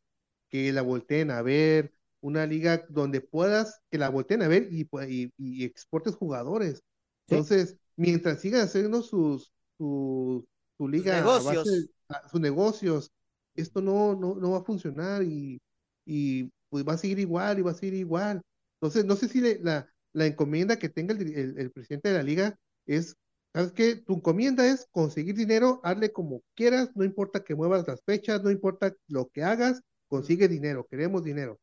que la volteen a ver, una liga donde puedas que la volteen a ver y, y, exportes jugadores. Entonces, mientras sigan haciendo sus, su liga,
negocios.
sus negocios, esto no, no, no va a funcionar y, y pues va a seguir igual y va a seguir igual. Entonces, no sé si la, la encomienda que tenga el, presidente de la liga es, ¿sabes qué? Tu encomienda es conseguir dinero, hazle como quieras, no importa que muevas las fechas, no importa lo que hagas, consigue dinero, queremos dinero.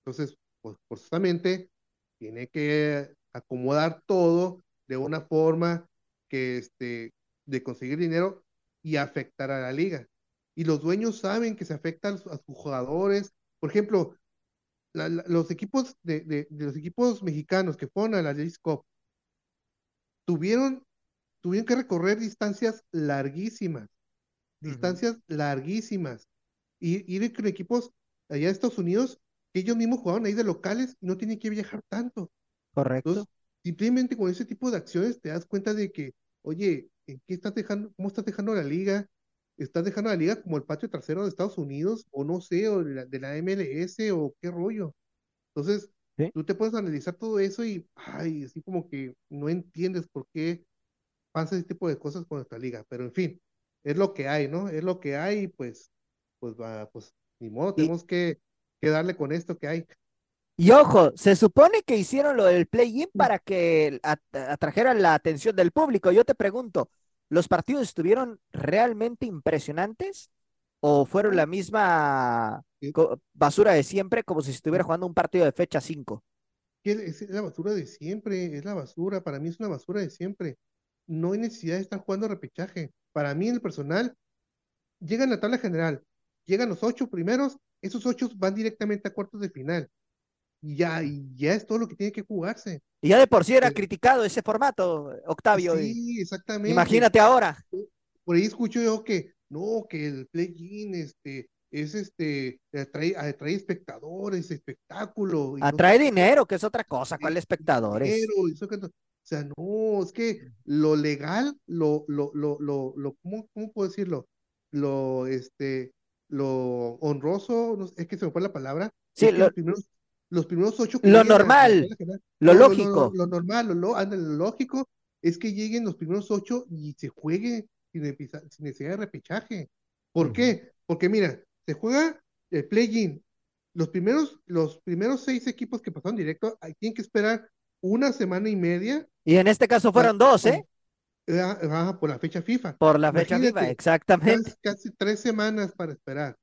Entonces, pues forzosamente tiene que acomodar todo de una forma que este, de conseguir dinero y afectar a la liga. Y los dueños saben que se afectan a sus jugadores. Por ejemplo, los equipos de, los equipos mexicanos que fueron a la League Cup tuvieron, tuvieron que recorrer distancias larguísimas, distancias larguísimas, y ir con equipos allá de Estados Unidos que ellos mismos jugaban ahí de locales y no tienen que viajar tanto.
Correcto.
simplemente con ese tipo de acciones te das cuenta de que, oye, ¿en qué estás dejando, cómo estás dejando la liga? Estás dejando la liga como el patio trasero de Estados Unidos, o no sé, o de la, MLS, o qué rollo. Entonces, tú te puedes analizar todo eso y, ay, así como que no entiendes por qué pasa ese tipo de cosas con nuestra liga. Pero en fin, es lo que hay, ¿no? Es lo que hay, pues, pues va, pues, ni modo, tenemos que, que darle con esto que hay.
Y ojo, se supone que hicieron lo del play-in para que atrajeran la atención del público. Yo te pregunto, ¿Los partidos estuvieron realmente impresionantes o fueron la misma basura de siempre como si estuviera jugando un partido de fecha 5?
Es la basura de siempre, es la basura, para mí es una basura de siempre. No hay necesidad de estar jugando repechaje. Para mí, en el personal, llega en la tabla general, llegan los ocho primeros esos ocho van directamente a cuartos de final. Y ya, y ya es todo lo que tiene que jugarse.
Y ya de por sí era criticado ese formato, Octavio.
Sí, exactamente.
Imagínate ahora.
Por ahí escucho yo que no, que el play-in este, es este, atrae, atrae espectadores, espectáculo.
atrae dinero, que es otra cosa, ¿cuál espectadores? Dinero,
o sea, no, es que lo legal, lo, lo, lo, lo, lo ¿cómo, ¿cómo, puedo decirlo? Lo, este, lo honroso, es que se me fue la palabra.
Sí,
los, primeros, los primeros ocho.
Lo normal, lo lógico.
Lo, normal, lo, lo, lógico es que lleguen los primeros ocho y se juegue sin, necesidad de repechaje. ¿Por qué? Porque mira, se juega el play-in. Los primeros, los primeros seis equipos que pasaron directo, tienen que esperar una semana y media.
Y en este caso fueron dos, ¿eh?
Ah, por la fecha FIFA.
Por la fecha FIFA, exactamente.
Casi, tres semanas para esperar.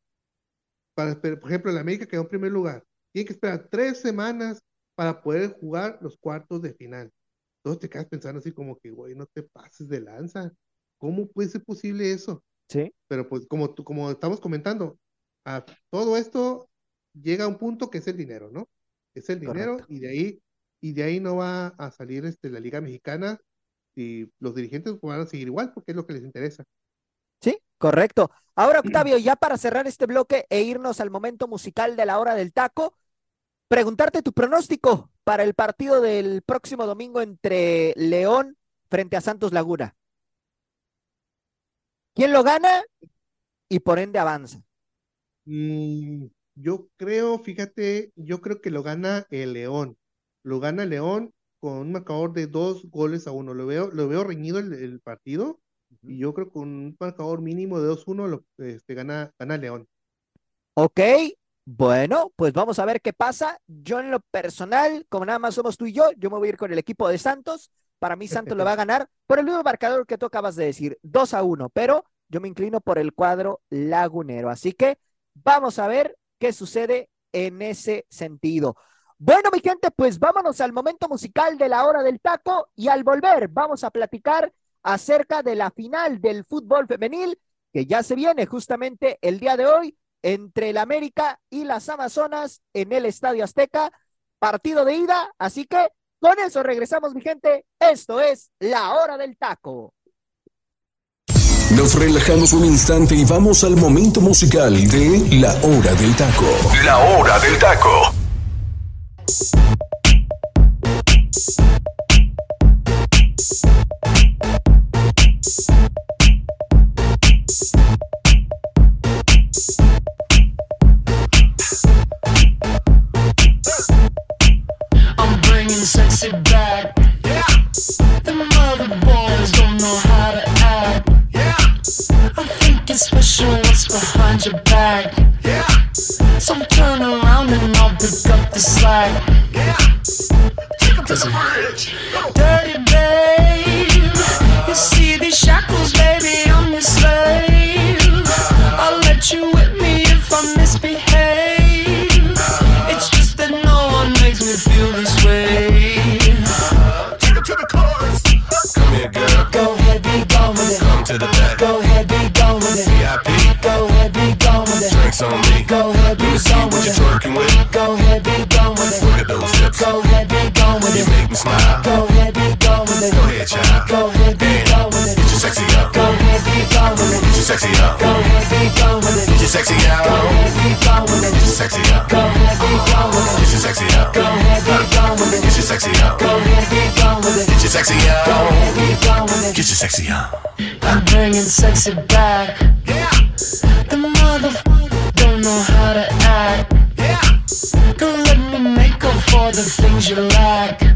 Para, por ejemplo, el América quedó en primer lugar. Tiene que esperar tres semanas para poder jugar los cuartos de final. Entonces te quedas pensando así como que, güey, no te pases de lanza. ¿Cómo puede ser posible eso?
Sí.
Pero pues como, como estamos comentando, a todo esto llega a un punto que es el dinero, ¿no? Es el dinero y de ahí y de ahí no va a salir este, la Liga Mexicana y los dirigentes van a seguir igual porque es lo que les interesa.
Correcto. Ahora, Octavio, ya para cerrar este bloque e irnos al momento musical de la hora del taco, preguntarte tu pronóstico para el partido del próximo domingo entre León frente a Santos Laguna. ¿Quién lo gana y por ende avanza?
Mm, yo creo, fíjate, yo creo que lo gana el León lo gana León con un marcador de dos goles a uno. Lo veo, lo veo reñido el, partido y yo creo que con un marcador mínimo de 2-1 lo este, gana, gana León.
Ok, bueno, pues vamos a ver qué pasa. Yo en lo personal, como nada más somos tú y yo, yo me voy a ir con el equipo de Santos. Para mí Santos lo va a ganar por el mismo marcador que tú acabas de decir, 2 a 1, pero yo me inclino por el cuadro lagunero. Así que vamos a ver qué sucede en ese sentido. Bueno, mi gente, pues vámonos al momento musical de la hora del taco y al volver vamos a platicar acerca de la final del fútbol femenil que ya se viene justamente el día de hoy entre el América y las Amazonas en el Estadio Azteca, partido de ida, así que con eso regresamos, mi gente. Esto es la hora del taco.
Nos relajamos un instante y vamos al momento musical de la hora del taco. La hora del taco.
I'm bringing sexy back. Yeah. The mother boys don't know how to act. Yeah. I think it's special what's behind your back. Yeah. So turn around and I'll pick up the slack. Yeah. Take him to the bridge. Dirty babe.
Smile.
Go ahead, be gone with it.
Go ahead, child.
Go ahead, be gone with it.
Get your sexy up.
Go ahead, be gone with it.
Get your sexy up.
Go ahead, be gone with it.
Get your sexy
Go ahead, be gone with it.
Get your sexy up.
Go ahead, be gone with it.
Get your sexy up.
Go ahead, be gone with it.
Get your sexy up.
Go ahead, be gone with it.
Get your sexy
Go ahead, be gone with it.
Get your sexy up.
I'm bringing sexy back. Yeah. The motherfucker don't know how to act. Yeah. Don't let me make up for the things you lack. Yeah.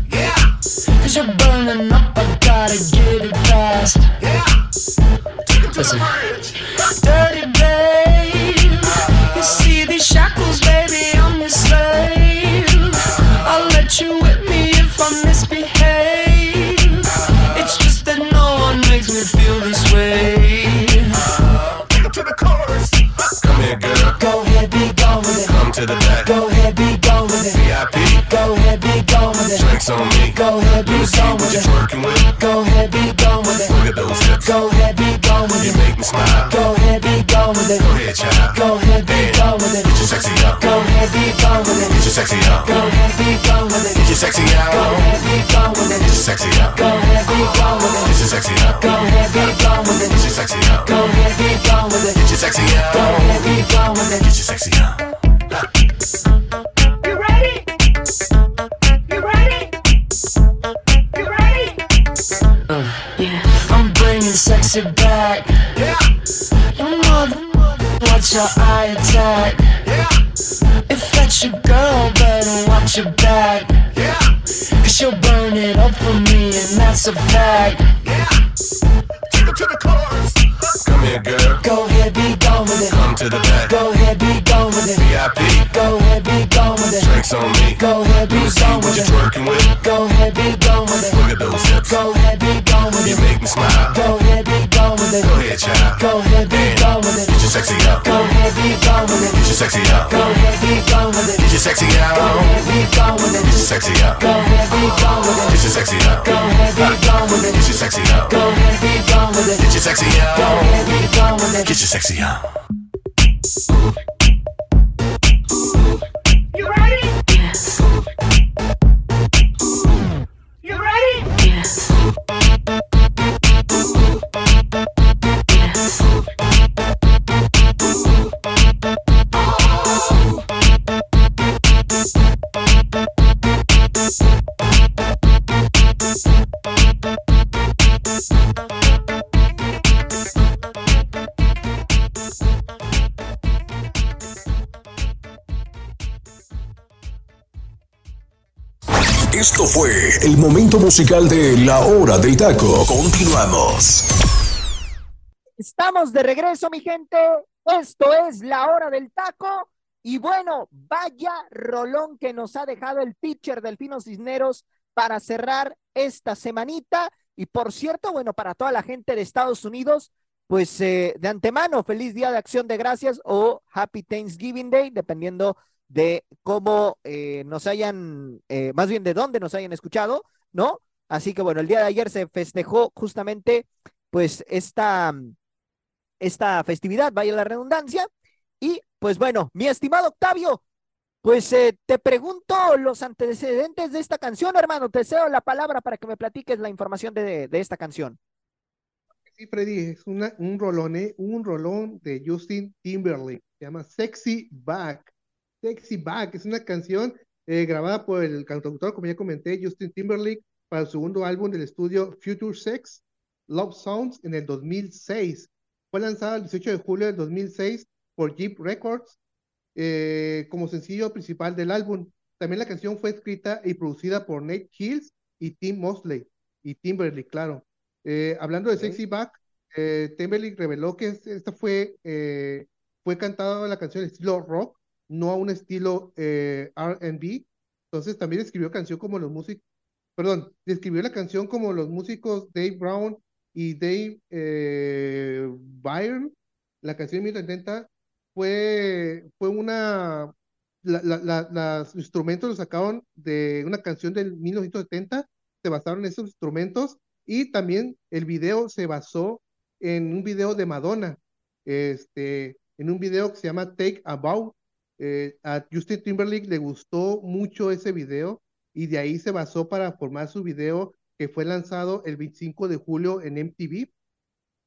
Gotta get it fast. Yeah. Listen. Dirty babe. You see these shackles, baby, I'm your slave. I'll let you whip me if I misbehave. It's just that no one makes me feel this way.
Take it to the chorus. Come here, girl.
Go ahead, be gone with it.
Come to the back.
Go ahead, be gone with it.
VIP.
Go ahead, be gone with it.
Drinks on me.
Go ahead, be gone with it. Go ahead, be gone with it.
Look at those hips.
Go ahead, be gone with
You
it.
make me smile.
Go ahead, be gone with it.
Go ahead, child.
Go ahead, be gone with it.
Get your sexy out.
Go ahead, be gone with it.
Get your sexy out.
Go ahead, be gone with it.
Get your sexy
Go
out.
ahead, be gone with it.
Get your sexy out.
Go ahead, be gone with it.
Get your sexy out.
Go ahead, be gone with it.
Get your sexy out.
Go ahead, be gone with it.
Get your sexy
Go ahead, be gone with it.
Get your sexy out.
Sexy back.
Yeah.
You mother, watch your eye attack. Yeah. If that's your girl, better watch your back.
Yeah.
Cause she'll burn it up for me, and that's a fact.
Take her to the chorus. Come here, girl.
Go ahead, be gone with it.
Come to the back.
Go ahead, be gone with it.
VIP.
Go ahead, be gone with it.
On me.
Go ahead, be
Let me see
gone
what
with
you're
it.
twerking with.
Go ahead, be gone with it.
Look at those hips.
Go ahead, be gone with it.
You make me smile.
Go ahead, be gone with it.
Go ahead, child.
Go ahead, be gone with it.
Get your sexy out.
Go ahead, be gone with it.
Get your sexy out.
Go ahead, be gone with it.
Get your sexy
Go
out.
ahead, be gone with
Get your sexy out.
Go ahead, be gone with it.
Get your sexy out.
Go ahead, be gone with it.
Get your sexy out.
Go ahead, be gone with it.
Get your sexy out.
Go ahead, be gone with it.
Get your sexy out.
You ready? you.
Esto fue el momento musical de La Hora del Taco. Continuamos.
Estamos de regreso, mi gente. Esto es la hora del taco. Y bueno, vaya rolón que nos ha dejado el pitcher Delfino Cisneros para cerrar esta semanita. Y por cierto, bueno, para toda la gente de Estados Unidos, pues eh, de antemano, feliz Día de Acción de Gracias o Happy Thanksgiving Day, dependiendo de cómo eh, nos hayan, eh, más bien de dónde nos hayan escuchado, ¿no? Así que bueno, el día de ayer se festejó justamente pues esta, esta festividad, vaya la redundancia. Y pues bueno, mi estimado Octavio, pues eh, te pregunto los antecedentes de esta canción, hermano. Te cedo la palabra para que me platiques la información de, de esta canción.
Sí, Freddy, es una, un rolón. Un rolón de Justin Timberlake. Se llama Sexy Back. Sexy Back es una canción eh, grabada por el cantautor, como ya comenté, Justin Timberlake, para el segundo álbum del estudio Future Sex, Love Sounds, en el 2006. Fue lanzada el 18 de julio del 2006 por Jeep Records eh, como sencillo principal del álbum. También la canción fue escrita y producida por Nate Hills y Tim Mosley, y Timberlake, claro. Eh, hablando de Sexy Back, eh, Timberlake reveló que es- esta fue, eh, fue cantada la canción estilo rock, no a un estilo eh, R&B. Entonces también escribió canción como los músicos, perdón, describió la canción como los músicos Dave Brown y Dave eh, Byrne. La canción de 1970 fue, fue una, los instrumentos los sacaron de una canción del 1970, se basaron en esos instrumentos y también el video se basó en un video de Madonna, este, en un video que se llama Take a Bow. Eh, a Justin Timberlake le gustó mucho ese video y de ahí se basó para formar su video que fue lanzado el 25 de julio en MTV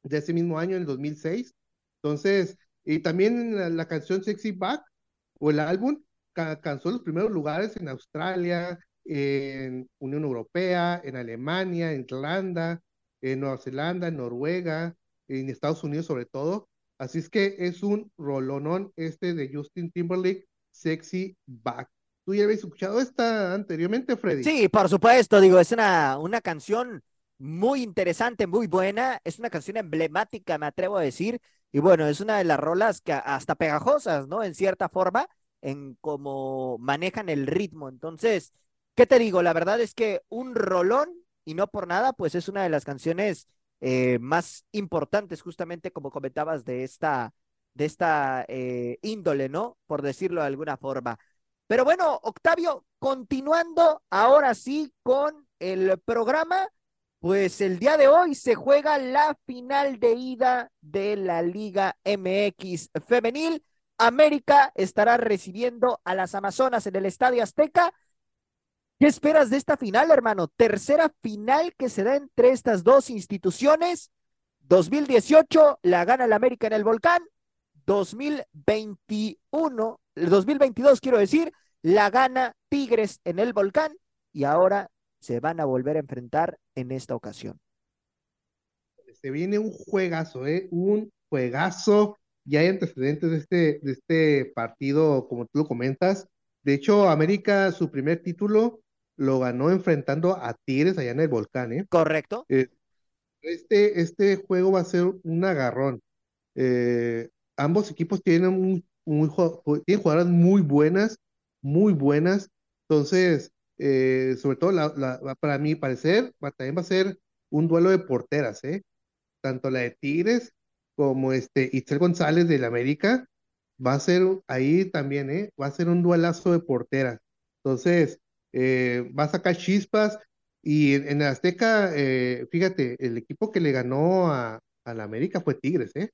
de ese mismo año, en el 2006. Entonces, y también la, la canción Sexy Back o el álbum ca- alcanzó los primeros lugares en Australia, en Unión Europea, en Alemania, en Irlanda, en Nueva Zelanda, en Noruega, en Estados Unidos sobre todo. Así es que es un rolonón este de Justin Timberlake, Sexy Back. ¿Tú ya habías escuchado esta anteriormente, Freddy?
Sí, por supuesto, digo, es una, una canción muy interesante, muy buena, es una canción emblemática, me atrevo a decir, y bueno, es una de las rolas que hasta pegajosas, ¿no? En cierta forma, en cómo manejan el ritmo. Entonces, ¿qué te digo? La verdad es que un rolón, y no por nada, pues es una de las canciones eh, más importantes, justamente como comentabas, de esta, de esta eh, índole, ¿no? Por decirlo de alguna forma. Pero bueno, Octavio, continuando ahora sí con el programa, pues el día de hoy se juega la final de ida de la Liga MX femenil. América estará recibiendo a las Amazonas en el Estadio Azteca. ¿Qué esperas de esta final, hermano? Tercera final que se da entre estas dos instituciones. 2018 la gana el América en el Volcán. 2021, 2022 quiero decir, la gana Tigres en el Volcán y ahora se van a volver a enfrentar en esta ocasión.
Se viene un juegazo, ¿eh? Un juegazo. Ya hay antecedentes de este, de este partido, como tú lo comentas. De hecho, América, su primer título lo ganó enfrentando a Tigres allá en el volcán, ¿eh?
Correcto.
Eh, este, este juego va a ser un agarrón. Eh, ambos equipos tienen, un, ju- tienen jugadoras muy buenas, muy buenas. Entonces, eh, sobre todo, la, la- para mi parecer, va- también va a ser un duelo de porteras, ¿eh? Tanto la de Tigres como este Itzel González del América, va a ser ahí también, ¿eh? Va a ser un duelazo de porteras. Entonces, eh, va a sacar chispas. Y en, en Azteca, eh, fíjate, el equipo que le ganó a, a la América fue Tigres, ¿eh?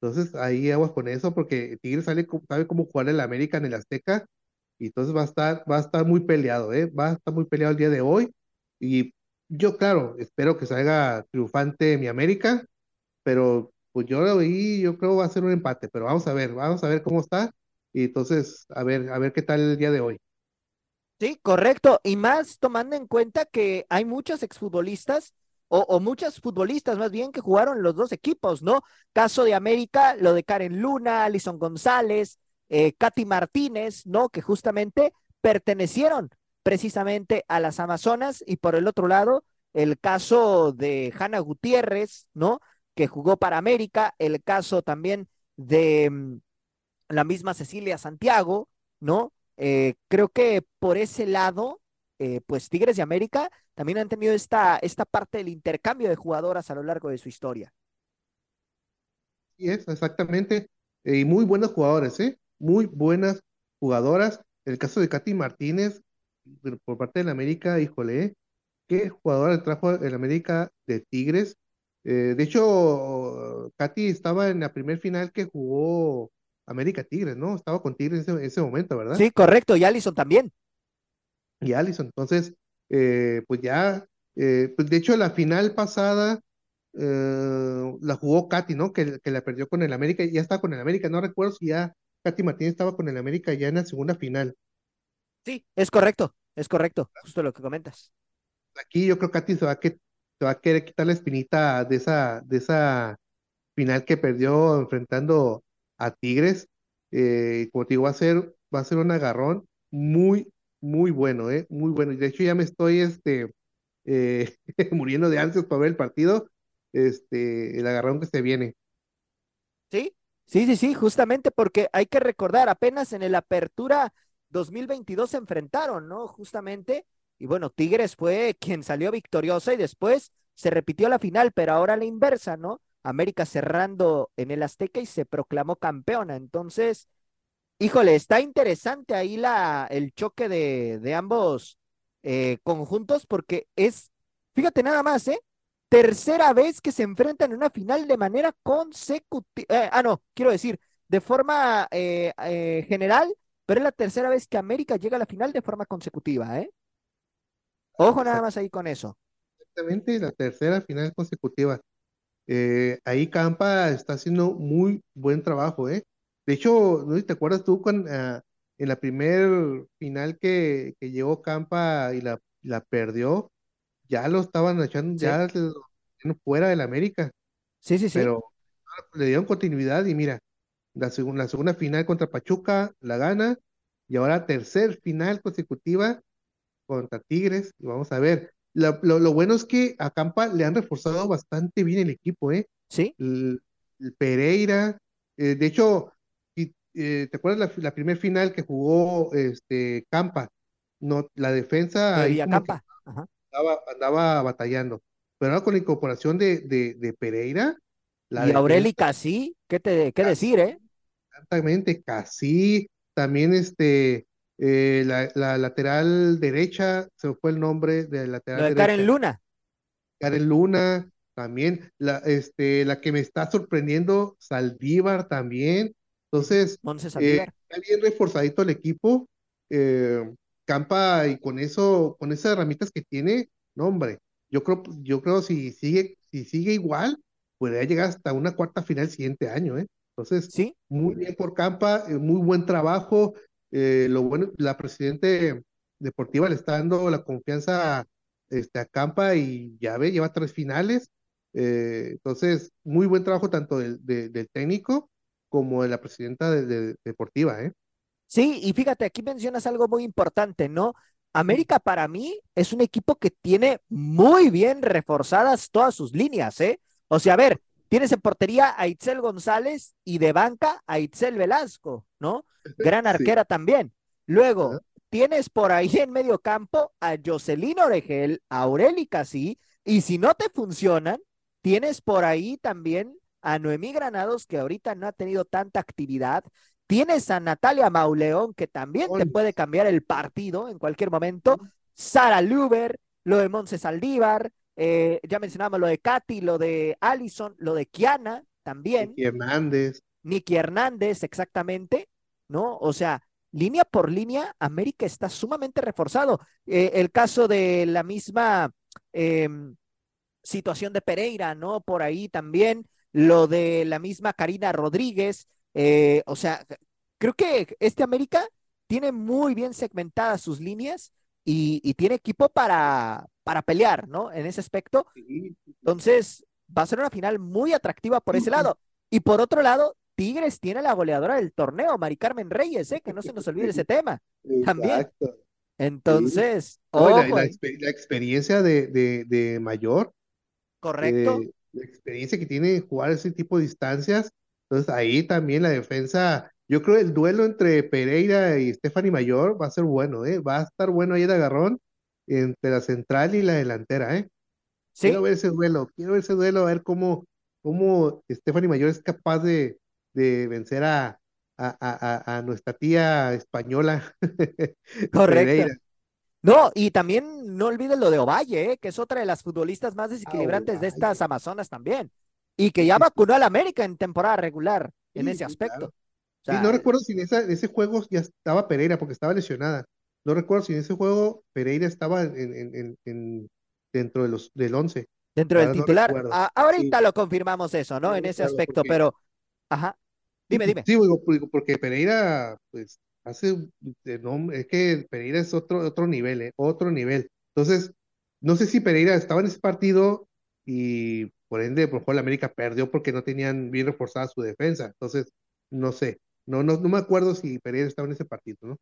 Entonces ahí aguas con eso porque Tigres sabe cómo jugar el América en el Azteca y entonces va a estar, va a estar muy peleado, ¿eh? Va a estar muy peleado el día de hoy y yo, claro, espero que salga triunfante mi América, pero pues yo lo vi, yo creo va a ser un empate, pero vamos a ver, vamos a ver cómo está y entonces a ver, a ver qué tal el día de hoy.
Sí, correcto. Y más tomando en cuenta que hay muchos exfutbolistas o, muchas futbolistas más bien que jugaron los dos equipos, ¿no? Caso de América, lo de Karen Luna, Alison González, eh, Katy Martínez, ¿no? Que justamente pertenecieron precisamente a las Amazonas y por el otro lado, el caso de Hanna Gutiérrez, ¿no? Que jugó para América, el caso también de mm, la misma Cecilia Santiago, ¿no? Eh, creo que por ese lado, eh, pues Tigres de América también han tenido esta, esta parte del intercambio de jugadoras a lo largo de su historia.
Sí, es, exactamente. Eh, y muy buenas jugadoras, ¿eh? Muy buenas jugadoras. El caso de Katy Martínez, por parte del América, híjole. ¿Qué jugadora trajo el América de Tigres? De hecho, Katy estaba en la primer final que jugó América Tigres, ¿no? Estaba con Tigres en ese, ese momento, ¿verdad?
Sí, correcto, y Allison también.
y Allison. Entonces, eh, pues ya, eh, pues de hecho la final pasada eh, la jugó Katy, ¿no? Que, que la perdió con el América, ya estaba con el América, no recuerdo si ya Katy Martínez estaba con el América ya en la segunda final.
Sí, es correcto, es correcto, justo lo que comentas.
Aquí yo creo que Katy se va a, que, se va a querer quitar la espinita de esa, de esa final que perdió enfrentando a Tigres. Eh, como va a ser, va a ser un agarrón muy, muy bueno, ¿eh? Muy bueno. De hecho ya me estoy este, eh, muriendo de ansias para ver el partido, este, el agarrón que se viene.
Sí, sí, sí, sí, justamente porque hay que recordar, apenas en el Apertura 2022 se enfrentaron, ¿no? Justamente, y bueno, Tigres fue quien salió victoriosa y después se repitió la final, pero ahora la inversa, ¿no? América cerrando en el Azteca y se proclamó campeona. Entonces, híjole, está interesante ahí la, el choque de, de ambos eh, conjuntos porque es, fíjate nada más, ¿eh? Tercera vez que se enfrentan en una final de manera consecutiva. ah, no, quiero decir, de forma eh, eh, general, pero es la tercera vez que América llega a la final de forma consecutiva, ¿eh? Ojo nada más ahí con eso.
Exactamente, la tercera final consecutiva. Eh, ahí Campa está haciendo muy buen trabajo, ¿eh? De hecho, no te acuerdas tú con, ah, en la primer final que, que llegó Campa y la, la perdió, ya lo estaban echando,
Sí.
ya fuera del América,
Sí, sí, sí.
pero le dieron continuidad y mira, la, la segunda final contra Pachuca la gana y ahora tercer final consecutiva contra Tigres y vamos a ver. La- lo, lo bueno es que a Campa le han reforzado bastante bien el equipo, ¿eh?
Sí,
el, el Pereira. eh, de hecho, y, eh, ¿te acuerdas la, la primer final que jugó este Campa? No, la defensa
de
ahí.
Ajá.
andaba, andaba batallando. Pero ahora con la incorporación de, de, de Pereira, la
Y Aureli
defensa
Casí, ¿qué te, qué
Casi.
decir, eh?
exactamente, casi también este eh, la, la lateral derecha, se fue el nombre de la lateral
de Karen
derecha.
Luna.
Karen Luna, también, la, este, la que me está sorprendiendo, Saldívar también, Entonces, eh, está bien reforzadito el equipo. eh, Campa y con eso, con esas herramientas que tiene, no, hombre, yo creo, yo creo si sigue, si sigue igual, podría llegar hasta una cuarta final el siguiente año, ¿eh? Entonces,
Sí,
muy bien por Campa, eh, muy buen trabajo. Eh, lo bueno, la presidente deportiva le está dando la confianza este, a Campa y ya ve, lleva tres finales. eh, entonces, muy buen trabajo tanto del, de- del técnico como de la presidenta de, de- deportiva, ¿eh?
Sí, y fíjate, aquí mencionas algo muy importante, ¿no? América para mí es un equipo que tiene muy bien reforzadas todas sus líneas, ¿eh? O sea, a ver, tienes en portería a Itzel González y de banca a Itzel Velasco, ¿no? Gran
Sí.
arquera también. Luego, tienes por ahí en medio campo a Jocelyn Oregel, a Aureli Casí, y si no te funcionan, tienes por ahí también a Noemí Granados, que ahorita no ha tenido tanta actividad. Tienes a Natalia Mauleón, que también te puede cambiar el partido en cualquier momento. Sara Luber, lo de Monse Saldívar, eh, ya mencionábamos lo de Katy, lo de Allison, lo de Kiana también.
Vicky Hernández.
Nicky Hernández, exactamente, ¿no? O sea, línea por línea, América está sumamente reforzado. Eh, el caso de la misma em, situación de Pereira, ¿no? Por ahí también, lo de la misma Karina Rodríguez, eh, o sea, creo que este América tiene muy bien segmentadas sus líneas y, y tiene equipo para, para pelear, ¿no? En ese aspecto. Entonces, va a ser una final muy atractiva por ese lado. Y por otro lado, Tigres tiene la goleadora del torneo, Mari Carmen Reyes, ¿eh? Que no se nos olvide ese tema. También.
Exacto.
Entonces,
No, y la, experiencia de, de, de mayor,
correcto.
eh, la experiencia que tiene en jugar ese tipo de distancias. Entonces ahí también la defensa, yo creo el duelo entre Pereira y Stephanie Mayor va a ser bueno, ¿eh? Va a estar bueno ahí el agarrón entre la central y la delantera, ¿eh?
Sí,
Quiero ver ese duelo, quiero ver ese duelo, a ver cómo, cómo Stephanie Mayor es capaz de, de vencer a, a, a, a- nuestra tía española,
correcto. No, y también no olvides lo de Ovalle, ¿eh? Que es otra de las futbolistas más desequilibrantes de estas Amazonas también. Y que ya vacunó al América en temporada regular en
Sí,
ese aspecto.
claro.
O sea,
Sí, no recuerdo si en, esa- en ese juego ya estaba Pereira porque estaba lesionada. No recuerdo si en ese juego Pereira estaba en, en- en- en- dentro de los, del 11.
dentro del
ahora
titular. ahorita lo confirmamos eso, ¿no?
Sí,
En ese
claro,
aspecto,
porque-
pero, ajá. Dime, dime.
Sí, digo, digo, porque Pereira, pues, hace, es que Pereira es otro, otro nivel, ¿eh? Otro nivel. Entonces, no sé si Pereira estaba en ese partido y por ende, por lo mejor la América perdió porque no tenían bien reforzada su defensa. Entonces, no sé. No, no, no me acuerdo si Pereira estaba en ese partido, ¿no?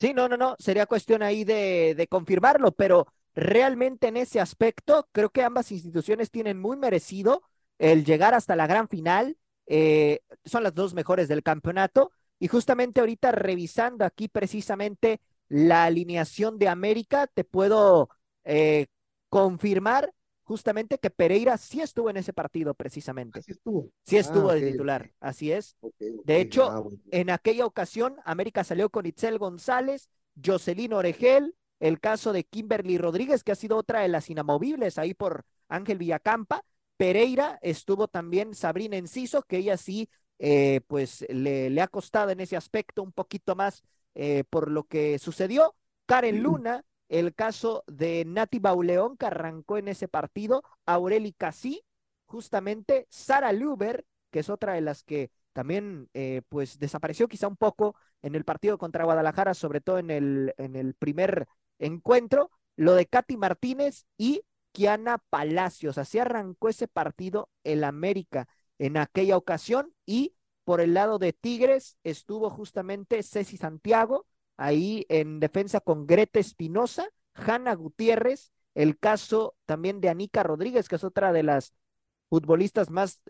Sí, no, no, no, sería cuestión ahí de, de confirmarlo, pero realmente en ese aspecto creo que ambas instituciones tienen muy merecido el llegar hasta la gran final. Eh, son las dos mejores del campeonato y justamente ahorita revisando aquí precisamente la alineación de América, te puedo eh, confirmar justamente que Pereira sí estuvo en ese partido precisamente,
Así estuvo.
sí estuvo
Ah,
de titular, así es. De hecho,
ah, bueno.
En aquella ocasión, América salió con Itzel González, Jocelyn Oregel, el caso de Kimberly Rodríguez, que ha sido otra de las inamovibles ahí por Ángel Villacampa. Pereira estuvo también Sabrina Enciso, que ella sí, eh, pues le, le ha costado en ese aspecto un poquito más eh, por lo que sucedió. Karen Luna, el caso de Nati Bauleón, que arrancó en ese partido, Aureli Casí, justamente Sara Luber, que es otra de las que también eh, pues desapareció quizá un poco en el partido contra Guadalajara, sobre todo en el, en el primer encuentro, lo de Katy Martínez y Kiana Palacios. Así arrancó ese partido el América en aquella ocasión y por el lado de Tigres estuvo justamente Ceci Santiago, ahí en defensa con Grete Espinosa, Hanna Gutiérrez, el caso también de Anica Rodríguez, que es otra de las futbolistas más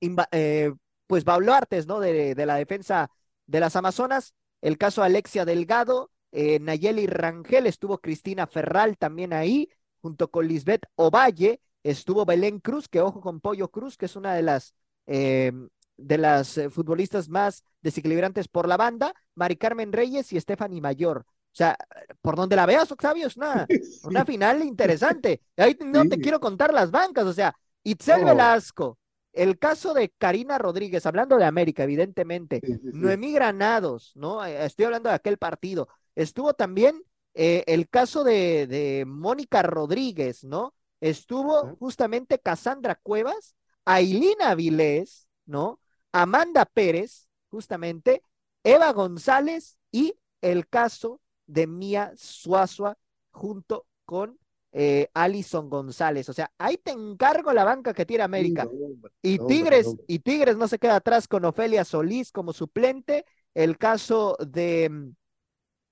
inva- eh, pues baluartes, ¿no? De, de la defensa de las Amazonas. El caso Alexia Delgado, eh, Nayeli Rangel, estuvo Cristina Ferral también ahí, junto con Lisbeth Ovalle, estuvo Belén Cruz, que ojo con Pollo Cruz, que es una de las eh, de las eh, futbolistas más desequilibrantes por la banda, Mari Carmen Reyes y Stephanie Mayor. O sea, por donde la veas, Octavio, es una,
Sí.
una final interesante. Ahí no te quiero contar las bancas, o sea, Itzel
Oh.
Velasco, el caso de Karina Rodríguez, hablando de América, evidentemente,
Sí.
Noemí Granados, ¿no? Estoy hablando de aquel partido. Estuvo también eh, el caso de, de Mónica Rodríguez, ¿no? Estuvo justamente Cassandra Cuevas, Ailina Vilés, ¿no? Amanda Pérez, justamente, Eva González y el caso de Mía Suazua junto con eh, Alison González. O sea, ahí te encargo la banca que tiene América.
Sí, no, hombre,
Y
no, hombre,
Tigres,
no,
y Tigres no se queda atrás con Ofelia Solís como suplente. El caso de,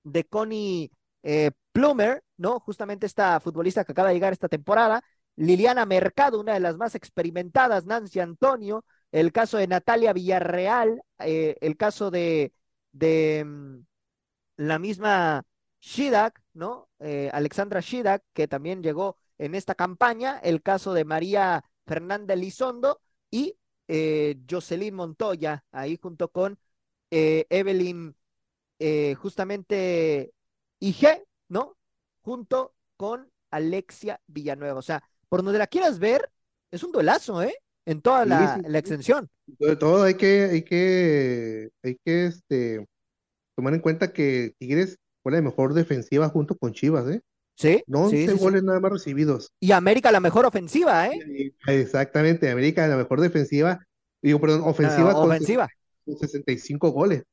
de Connie eh, Plumer, ¿no? Justamente esta futbolista que acaba de llegar esta temporada. Liliana Mercado, una de las más experimentadas, Nancy Antonio. El caso de Natalia Villarreal, eh, el caso de, mm, la misma Shidak, ¿no? Eh, Alexandra Shidak, que también llegó en esta campaña, el caso de María Fernanda Elizondo y eh, Jocelyn Montoya, ahí junto con Evelyn, eh, justamente IG, ¿no? Junto con Alexia Villanueva. O sea, por donde la quieras ver, es un duelazo, ¿eh? En toda la,
sí,
la extensión.
Sobre todo hay que, hay que, hay que este, tomar en cuenta que Tigres fue la mejor defensiva junto con Chivas, ¿eh?
Sí,
No 11
sí, sí, sí.
goles nada más recibidos.
Y América la mejor ofensiva, ¿eh?
Y- Exactamente, América la mejor defensiva, digo, perdón, ofensiva con
ofensiva.
con 65 goles.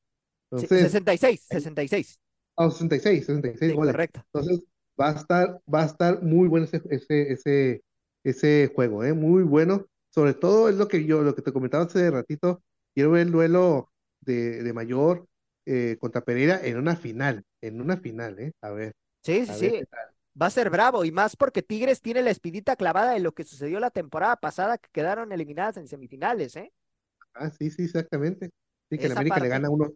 Entonces,
66, 66.
Ah, 66, 66
Sí,
goles.
correcto.
Entonces, va a estar, va a estar muy bueno ese, ese, ese, ese juego, ¿eh? Muy bueno. Sobre todo es lo que yo, lo que te comentaba hace ratito, quiero ver el duelo de, de Mayor eh, contra Pereira en una final, en una final, ¿eh? A ver,
Sí,
a
sí,
ver.
Va a ser bravo y más porque Tigres tiene la espinita clavada de lo que sucedió la temporada pasada que quedaron eliminadas en semifinales, ¿eh?
Ah, sí, sí, exactamente. Sí, que el
Esa
América le gana uno.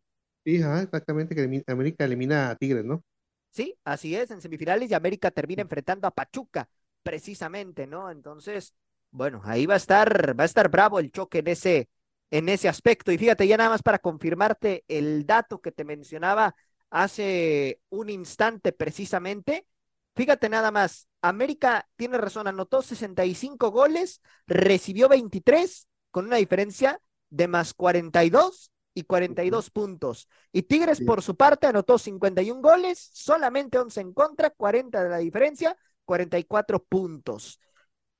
Sí, ajá, exactamente, que América elimina a Tigres, ¿no?
Sí, así es, en semifinales y América termina enfrentando a Pachuca, precisamente, ¿no? Entonces, bueno, ahí va a estar, va a estar bravo el choque en ese, en ese aspecto. Y fíjate, ya nada más para confirmarte el dato que te mencionaba hace un instante precisamente. Fíjate nada más, América tiene razón, anotó 65 goles, recibió 23 con una diferencia de más 42 y 42 puntos. Y Tigres
Sí.
por su parte anotó 51 goles, solamente 11 en contra, 40 de la diferencia, 44 puntos.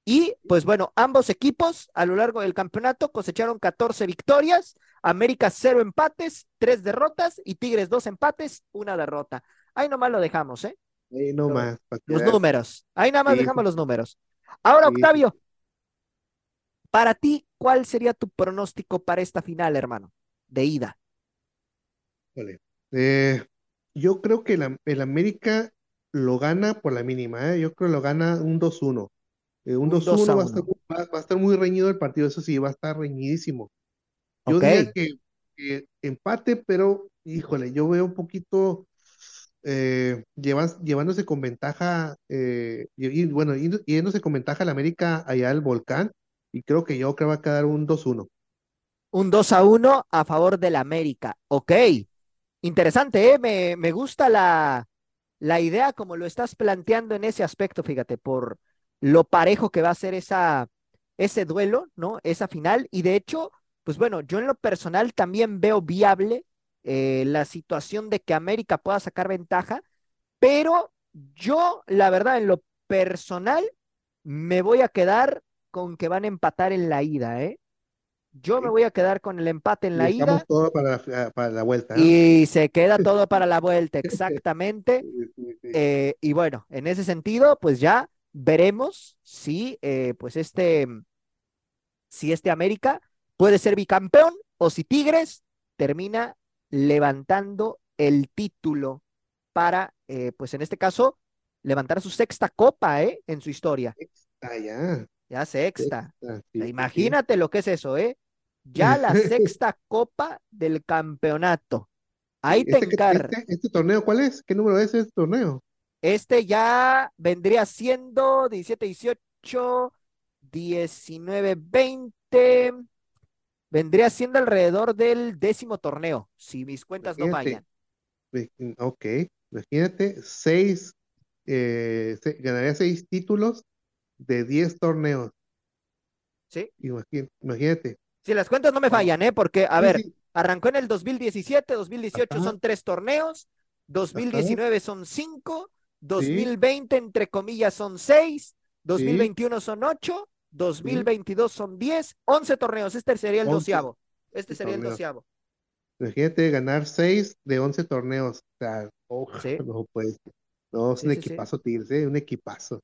Y pues bueno, ambos equipos a lo largo del campeonato cosecharon 14 victorias, América 0 empates, 3 derrotas y Tigres 2 empates, una derrota. Ahí nomás lo dejamos, ¿eh?
Ahí no
Lo-
más. para que
Los
veas.
números. Ahí nada más
Sí,
dejamos
sí.
los números. Ahora,
sí.
Octavio, para ti, ¿cuál sería tu pronóstico para esta final, hermano? De ida.
Híjole. Eh, yo creo que la- el América lo gana por la mínima, ¿eh? Yo creo que lo gana un 2-1. Eh, un
Un
2-1
2 a
va a estar,
1.
va, va a estar muy reñido el partido, eso sí, va a estar reñidísimo. Yo
Ok.
diría que, que empate, pero híjole, yo veo un poquito eh, llevas- llevándose con ventaja, eh, y, y, bueno, yéndose con ventaja el América allá al Volcán, y creo que yo creo que va a quedar un 2-1.
Un 2 a 1 a favor del América. Ok. Interesante, ¿eh? Me, me gusta la, la idea como lo estás planteando en ese aspecto, fíjate, por lo parejo que va a ser esa, ese duelo, ¿no? Esa final. Y de hecho, pues bueno, yo en lo personal también veo viable eh, la situación de que América pueda sacar ventaja, pero yo, la verdad, en lo personal, me voy a quedar con que van a empatar en la ida, ¿eh? Yo me voy a quedar con el empate en
Y
la
dejamos
ida
todo para la, para la vuelta, ¿no?
y se queda todo para la vuelta, exactamente.
Sí, sí, sí.
Eh, y bueno, en ese sentido, pues ya veremos si, eh, pues este, si este América puede ser bicampeón o si Tigres termina levantando el título para, eh, pues en este caso, levantar su sexta copa. En su historia.
Ah, ya.
Ya sexta.
Sí, sí.
Imagínate lo que es eso, ¿eh? Ya la sexta copa del campeonato. Ahí te
Este,
encargo.
este, este torneo, ¿cuál es? ¿Qué número es este torneo?
Este ya vendría siendo 17, 18, 19, 20. Vendría siendo alrededor del décimo torneo, si mis cuentas no fallan.
Ok, imagínate, seis, eh, se- ganaría seis títulos de diez torneos.
Sí.
Imagín- Imagínate.
Si las cuentas no me fallan, ¿eh? Porque, a
Sí,
ver,
sí,
arrancó en el 2017, 2018
Ajá.
son tres torneos, 2019 son cinco, 2020 entre comillas son seis, 2021 son ocho, 2022 son diez, once torneos. Este sería el
Once.
doceavo. Este
Sí,
sería el
torneos.
doceavo.
Imagínate ganar 6 de 11 torneos. O sea, oh,
Sí.
no pues. No, es
Sí,
un
sí, sí.
equipazo, Tigres, ¿eh? Un equipazo.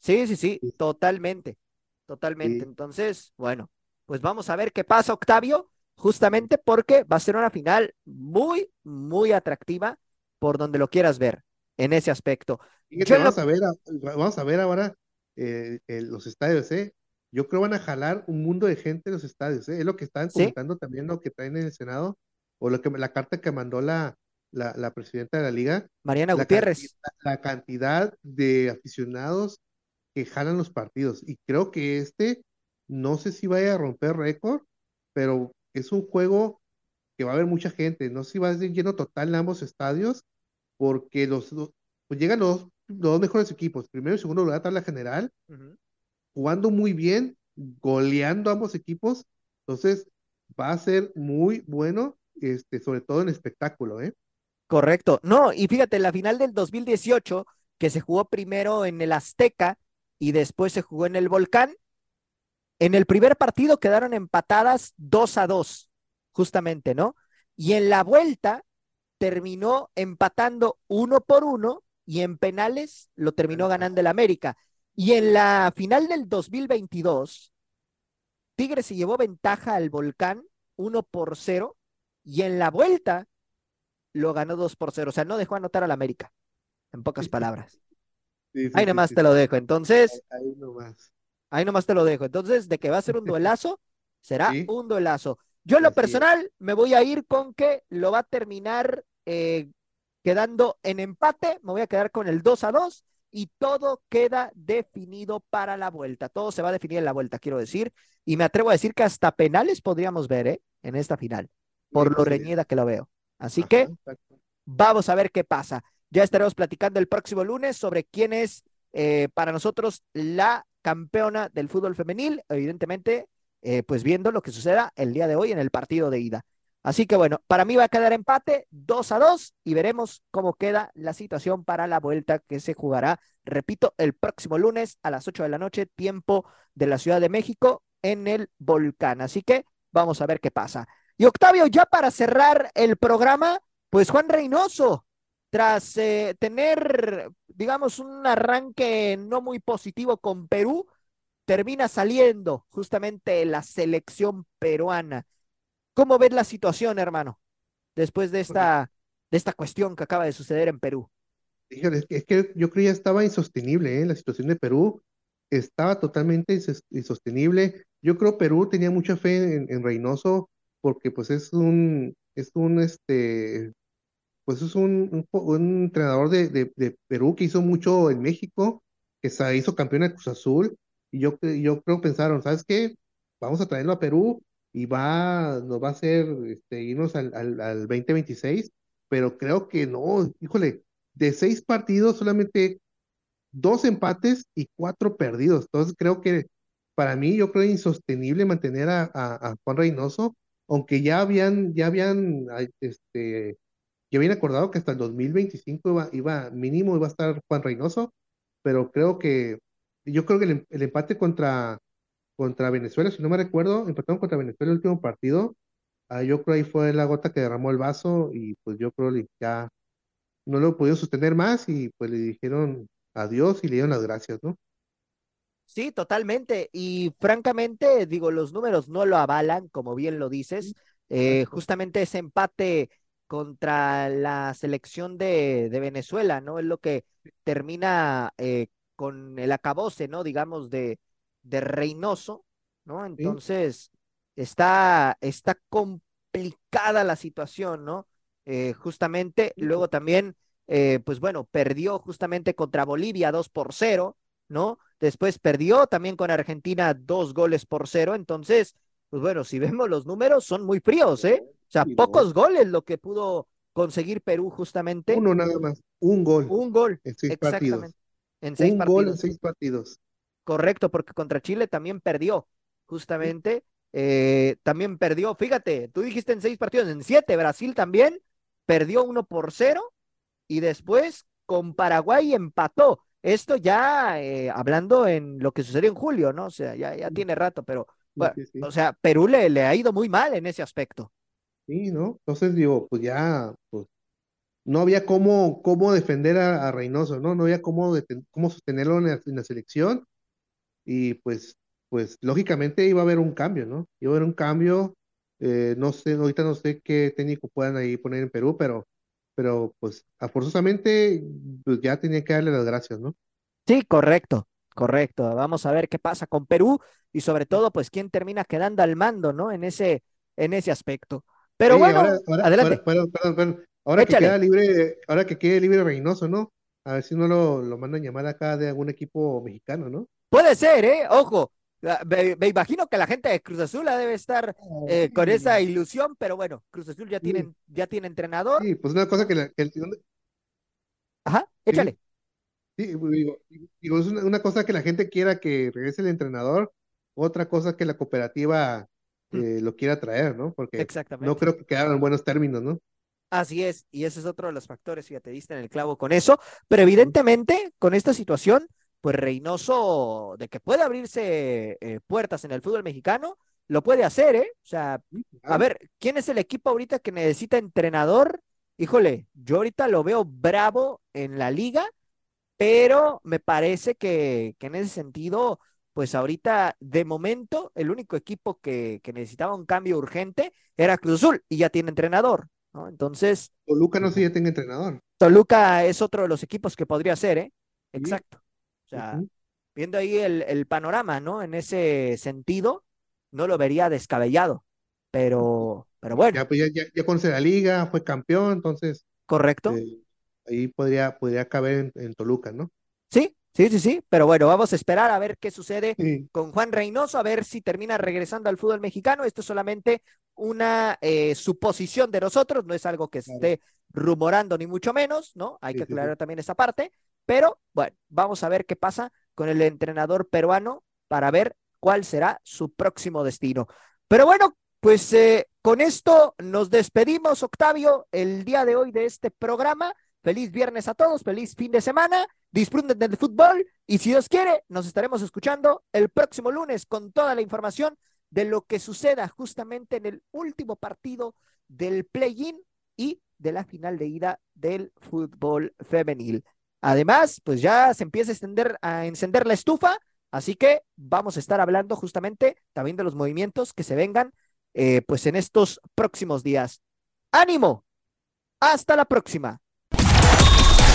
Sí, sí, sí, totalmente, totalmente.
Sí.
Entonces, bueno, pues vamos a ver qué pasa, Octavio, justamente porque va a ser una final muy, muy atractiva por donde lo quieras ver en ese aspecto.
Fíjate,
lo-
vamos a ver, vamos a ver ahora eh, eh, los estadios, ¿eh? Yo creo van a jalar un mundo de gente en los estadios, ¿eh? Es lo que
Sí.
comentando también, lo que traen en el Senado, o lo que la carta que mandó la, la, la presidenta de la liga,
Mariana
la
Gutiérrez.
cantidad, la cantidad de aficionados que jalan los partidos. Y creo que este, no sé si vaya a romper récord, pero es un juego que va a haber mucha gente. No sé si va a ser lleno total en ambos estadios, porque los, dos- pues llegan los, los dos mejores equipos, primero y segundo lugar, tabla general, jugando muy bien, goleando ambos equipos. Entonces, va a ser muy bueno, este, sobre todo en espectáculo, ¿eh?
Correcto. No, y fíjate, la final del 2018, que se jugó primero en el Azteca y después se jugó en el Volcán, en el primer partido quedaron empatadas 2 a 2, justamente, ¿no? Y en la vuelta terminó empatando uno por uno y en penales lo terminó ganando el América. Y en la final del 2022, Tigres se llevó ventaja al Volcán 1 por 0 y en la vuelta lo ganó 2 por 0. O sea, no dejó anotar al América, en pocas palabras.
Sí, sí,
Ahí nomás
sí,
te lo dejo. Entonces,
Ahí, ahí nomás.
ahí nomás te lo dejo. Entonces, de que va a ser un duelazo, será un duelazo. Yo en lo
Así es.
personal me voy a ir con que lo va a terminar eh, quedando en empate. Me voy a quedar con el 2 a 2 y todo queda definido para la vuelta. Todo se va a definir en la vuelta, quiero decir. Y me atrevo a decir que hasta penales podríamos ver ¿eh? en esta final, por lo reñida que lo veo. Así
Ajá,
que
exacto.
Vamos a ver qué pasa. Ya estaremos platicando el próximo lunes sobre quién es eh, para nosotros la campeona del fútbol femenil, evidentemente, eh, pues viendo lo que suceda el día de hoy en el partido de ida. Así que bueno, para mí va a quedar empate 2 a 2 y veremos cómo queda la situación para la vuelta que se jugará, repito, el próximo lunes a las 8 de la noche, tiempo de la Ciudad de México en el Volcán. Así que vamos a ver qué pasa. Y Octavio, ya para cerrar el programa, pues Juan Reynoso, tras eh, tener, digamos, un arranque no muy positivo con Perú, termina saliendo justamente la selección peruana. ¿Cómo ves la situación, hermano, después de esta, de esta cuestión que acaba de suceder en Perú?
Híjole, es que, que yo creo ya estaba insostenible, ¿eh? La situación de Perú estaba totalmente insos- insostenible. Yo creo Perú tenía mucha fe en, en Reynoso porque pues es un, es un, este, pues es un, un, un entrenador de, de, de Perú que hizo mucho en México, que se hizo campeón de Cruz Azul y yo, yo creo pensaron, ¿sabes qué? Vamos a traerlo a Perú y va, nos va a hacer este, irnos al, al, al 2026, pero creo que no, híjole de seis partidos, solamente dos empates y cuatro perdidos. Entonces creo que para mí, yo creo insostenible mantener a, a, a Juan Reynoso, aunque ya habían, ya habían, este, ya habían acordado que hasta el 2025 iba, iba mínimo iba a estar Juan Reynoso, pero creo que, yo creo que el, em- el empate contra, contra Venezuela, si no me recuerdo, empataron contra Venezuela el último partido, ah, yo creo ahí fue la gota que derramó el vaso y pues yo creo que ya no lo pudieron sostener más y pues le dijeron adiós y le dieron las gracias, ¿no?
Sí, totalmente. Y francamente, digo, los números no lo avalan, como bien lo dices. Eh, justamente ese empate contra la selección de, de Venezuela, ¿no? Es lo que termina eh, con el acabose, ¿no? Digamos, de, de Reynoso, ¿no?
Sí,
Entonces, está, está complicada la situación, ¿no? Eh, justamente, luego también, eh, pues bueno, perdió justamente contra Bolivia 2 por 0, ¿no? Después perdió también con Argentina dos goles por cero. Entonces, pues bueno, si vemos los números, son muy fríos, ¿eh? O sea,
y no,
pocos goles lo que pudo conseguir Perú justamente.
uno nada más, un gol
Un gol,
en seis partidos,
exactamente. En seis
un gol en seis partidos.
Correcto, porque contra Chile también perdió. justamente. Eh, también perdió, fíjate, tú dijiste en seis partidos, en siete, Brasil también perdió uno por cero y después con Paraguay empató. Esto ya eh, hablando en lo que sucedió en julio, ¿no? O sea, ya, ya tiene rato, pero, bueno,
sí, sí.
o sea, Perú le, le ha ido muy mal en ese aspecto.
Sí, ¿no? Entonces digo, pues ya, pues no había cómo, cómo defender a, a Reynoso, ¿no? No había cómo, deten- cómo sostenerlo en la, en la selección y pues, pues lógicamente iba a haber un cambio, ¿no? Iba a haber un cambio, eh, no sé, ahorita no sé qué técnico puedan ahí poner en Perú, pero, pero pues a forzosamente pues ya tenía que darle las gracias, ¿no?
Sí, correcto, correcto. Vamos a ver qué pasa con Perú y sobre todo, pues, quién termina quedando al mando, ¿no? En ese, en ese aspecto. Pero
Oye,
bueno,
ahora, ahora,
adelante.
ahora- perdón, perdón, perdón. Ahora que queda libre, ahora que quede libre Reynoso, ¿no? A ver si no lo, lo mandan llamar acá de algún equipo mexicano, ¿no?
Puede ser, ¿eh? Ojo, la- me, me imagino que la gente de Cruz Azul debe estar eh, con esa ilusión, pero bueno, Cruz Azul ya
Sí.
tiene, ya tiene entrenador.
Sí, pues una cosa que, la- que el-
Ajá, échale.
Sí, digo, digo, es una, una cosa que la gente quiera que regrese el entrenador, otra cosa que la cooperativa eh, lo quiera traer, ¿no? Porque no
Exactamente.
creo que quedaron en buenos términos, ¿no?
Así es, y ese es otro de los factores, fíjate, diste en el clavo con eso, pero evidentemente con esta situación, pues Reynoso, de que puede abrirse eh, puertas en el fútbol mexicano, lo puede hacer, ¿eh? O sea, a ver, ¿quién es el equipo ahorita que necesita entrenador? Híjole, yo ahorita lo veo bravo en la liga, pero me parece que, que en ese sentido, pues ahorita, de momento, el único equipo que, que necesitaba un cambio urgente era Cruz Azul y ya tiene entrenador, ¿no? Entonces,
Toluca no sé si ya tenga entrenador.
Toluca es otro de los equipos que podría ser, ¿eh? Exacto. O sea, viendo ahí el, el panorama, ¿no? En ese sentido, no lo vería descabellado, pero, pero bueno,
Ya, pues ya, ya, ya conoce la liga, fue campeón, entonces
correcto.
eh, ahí podría, podría caber en, en Toluca, ¿no?
Sí, sí, sí, sí, pero bueno, vamos a esperar a ver qué sucede
Sí,
con Juan Reynoso, a ver si termina regresando al fútbol mexicano. Esto es solamente una eh, suposición de nosotros, no es algo que
Claro.
esté rumorando ni mucho menos, ¿no? Hay
Sí,
que
sí.
aclarar también esa parte, pero bueno, vamos a ver qué pasa con el entrenador peruano para ver cuál será su próximo destino. Pero bueno, pues eh, con esto nos despedimos, Octavio, el día de hoy de este programa. Feliz viernes a todos, feliz fin de semana, disfruten del fútbol y si Dios quiere, nos estaremos escuchando el próximo lunes con toda la información de lo que suceda justamente en el último partido del play-in y de la final de ida del fútbol femenil. Además, pues ya se empieza a extender, a encender la estufa, así que vamos a estar hablando justamente también de los movimientos que se vengan eh, pues en estos próximos días. ¡Ánimo! Hasta la próxima.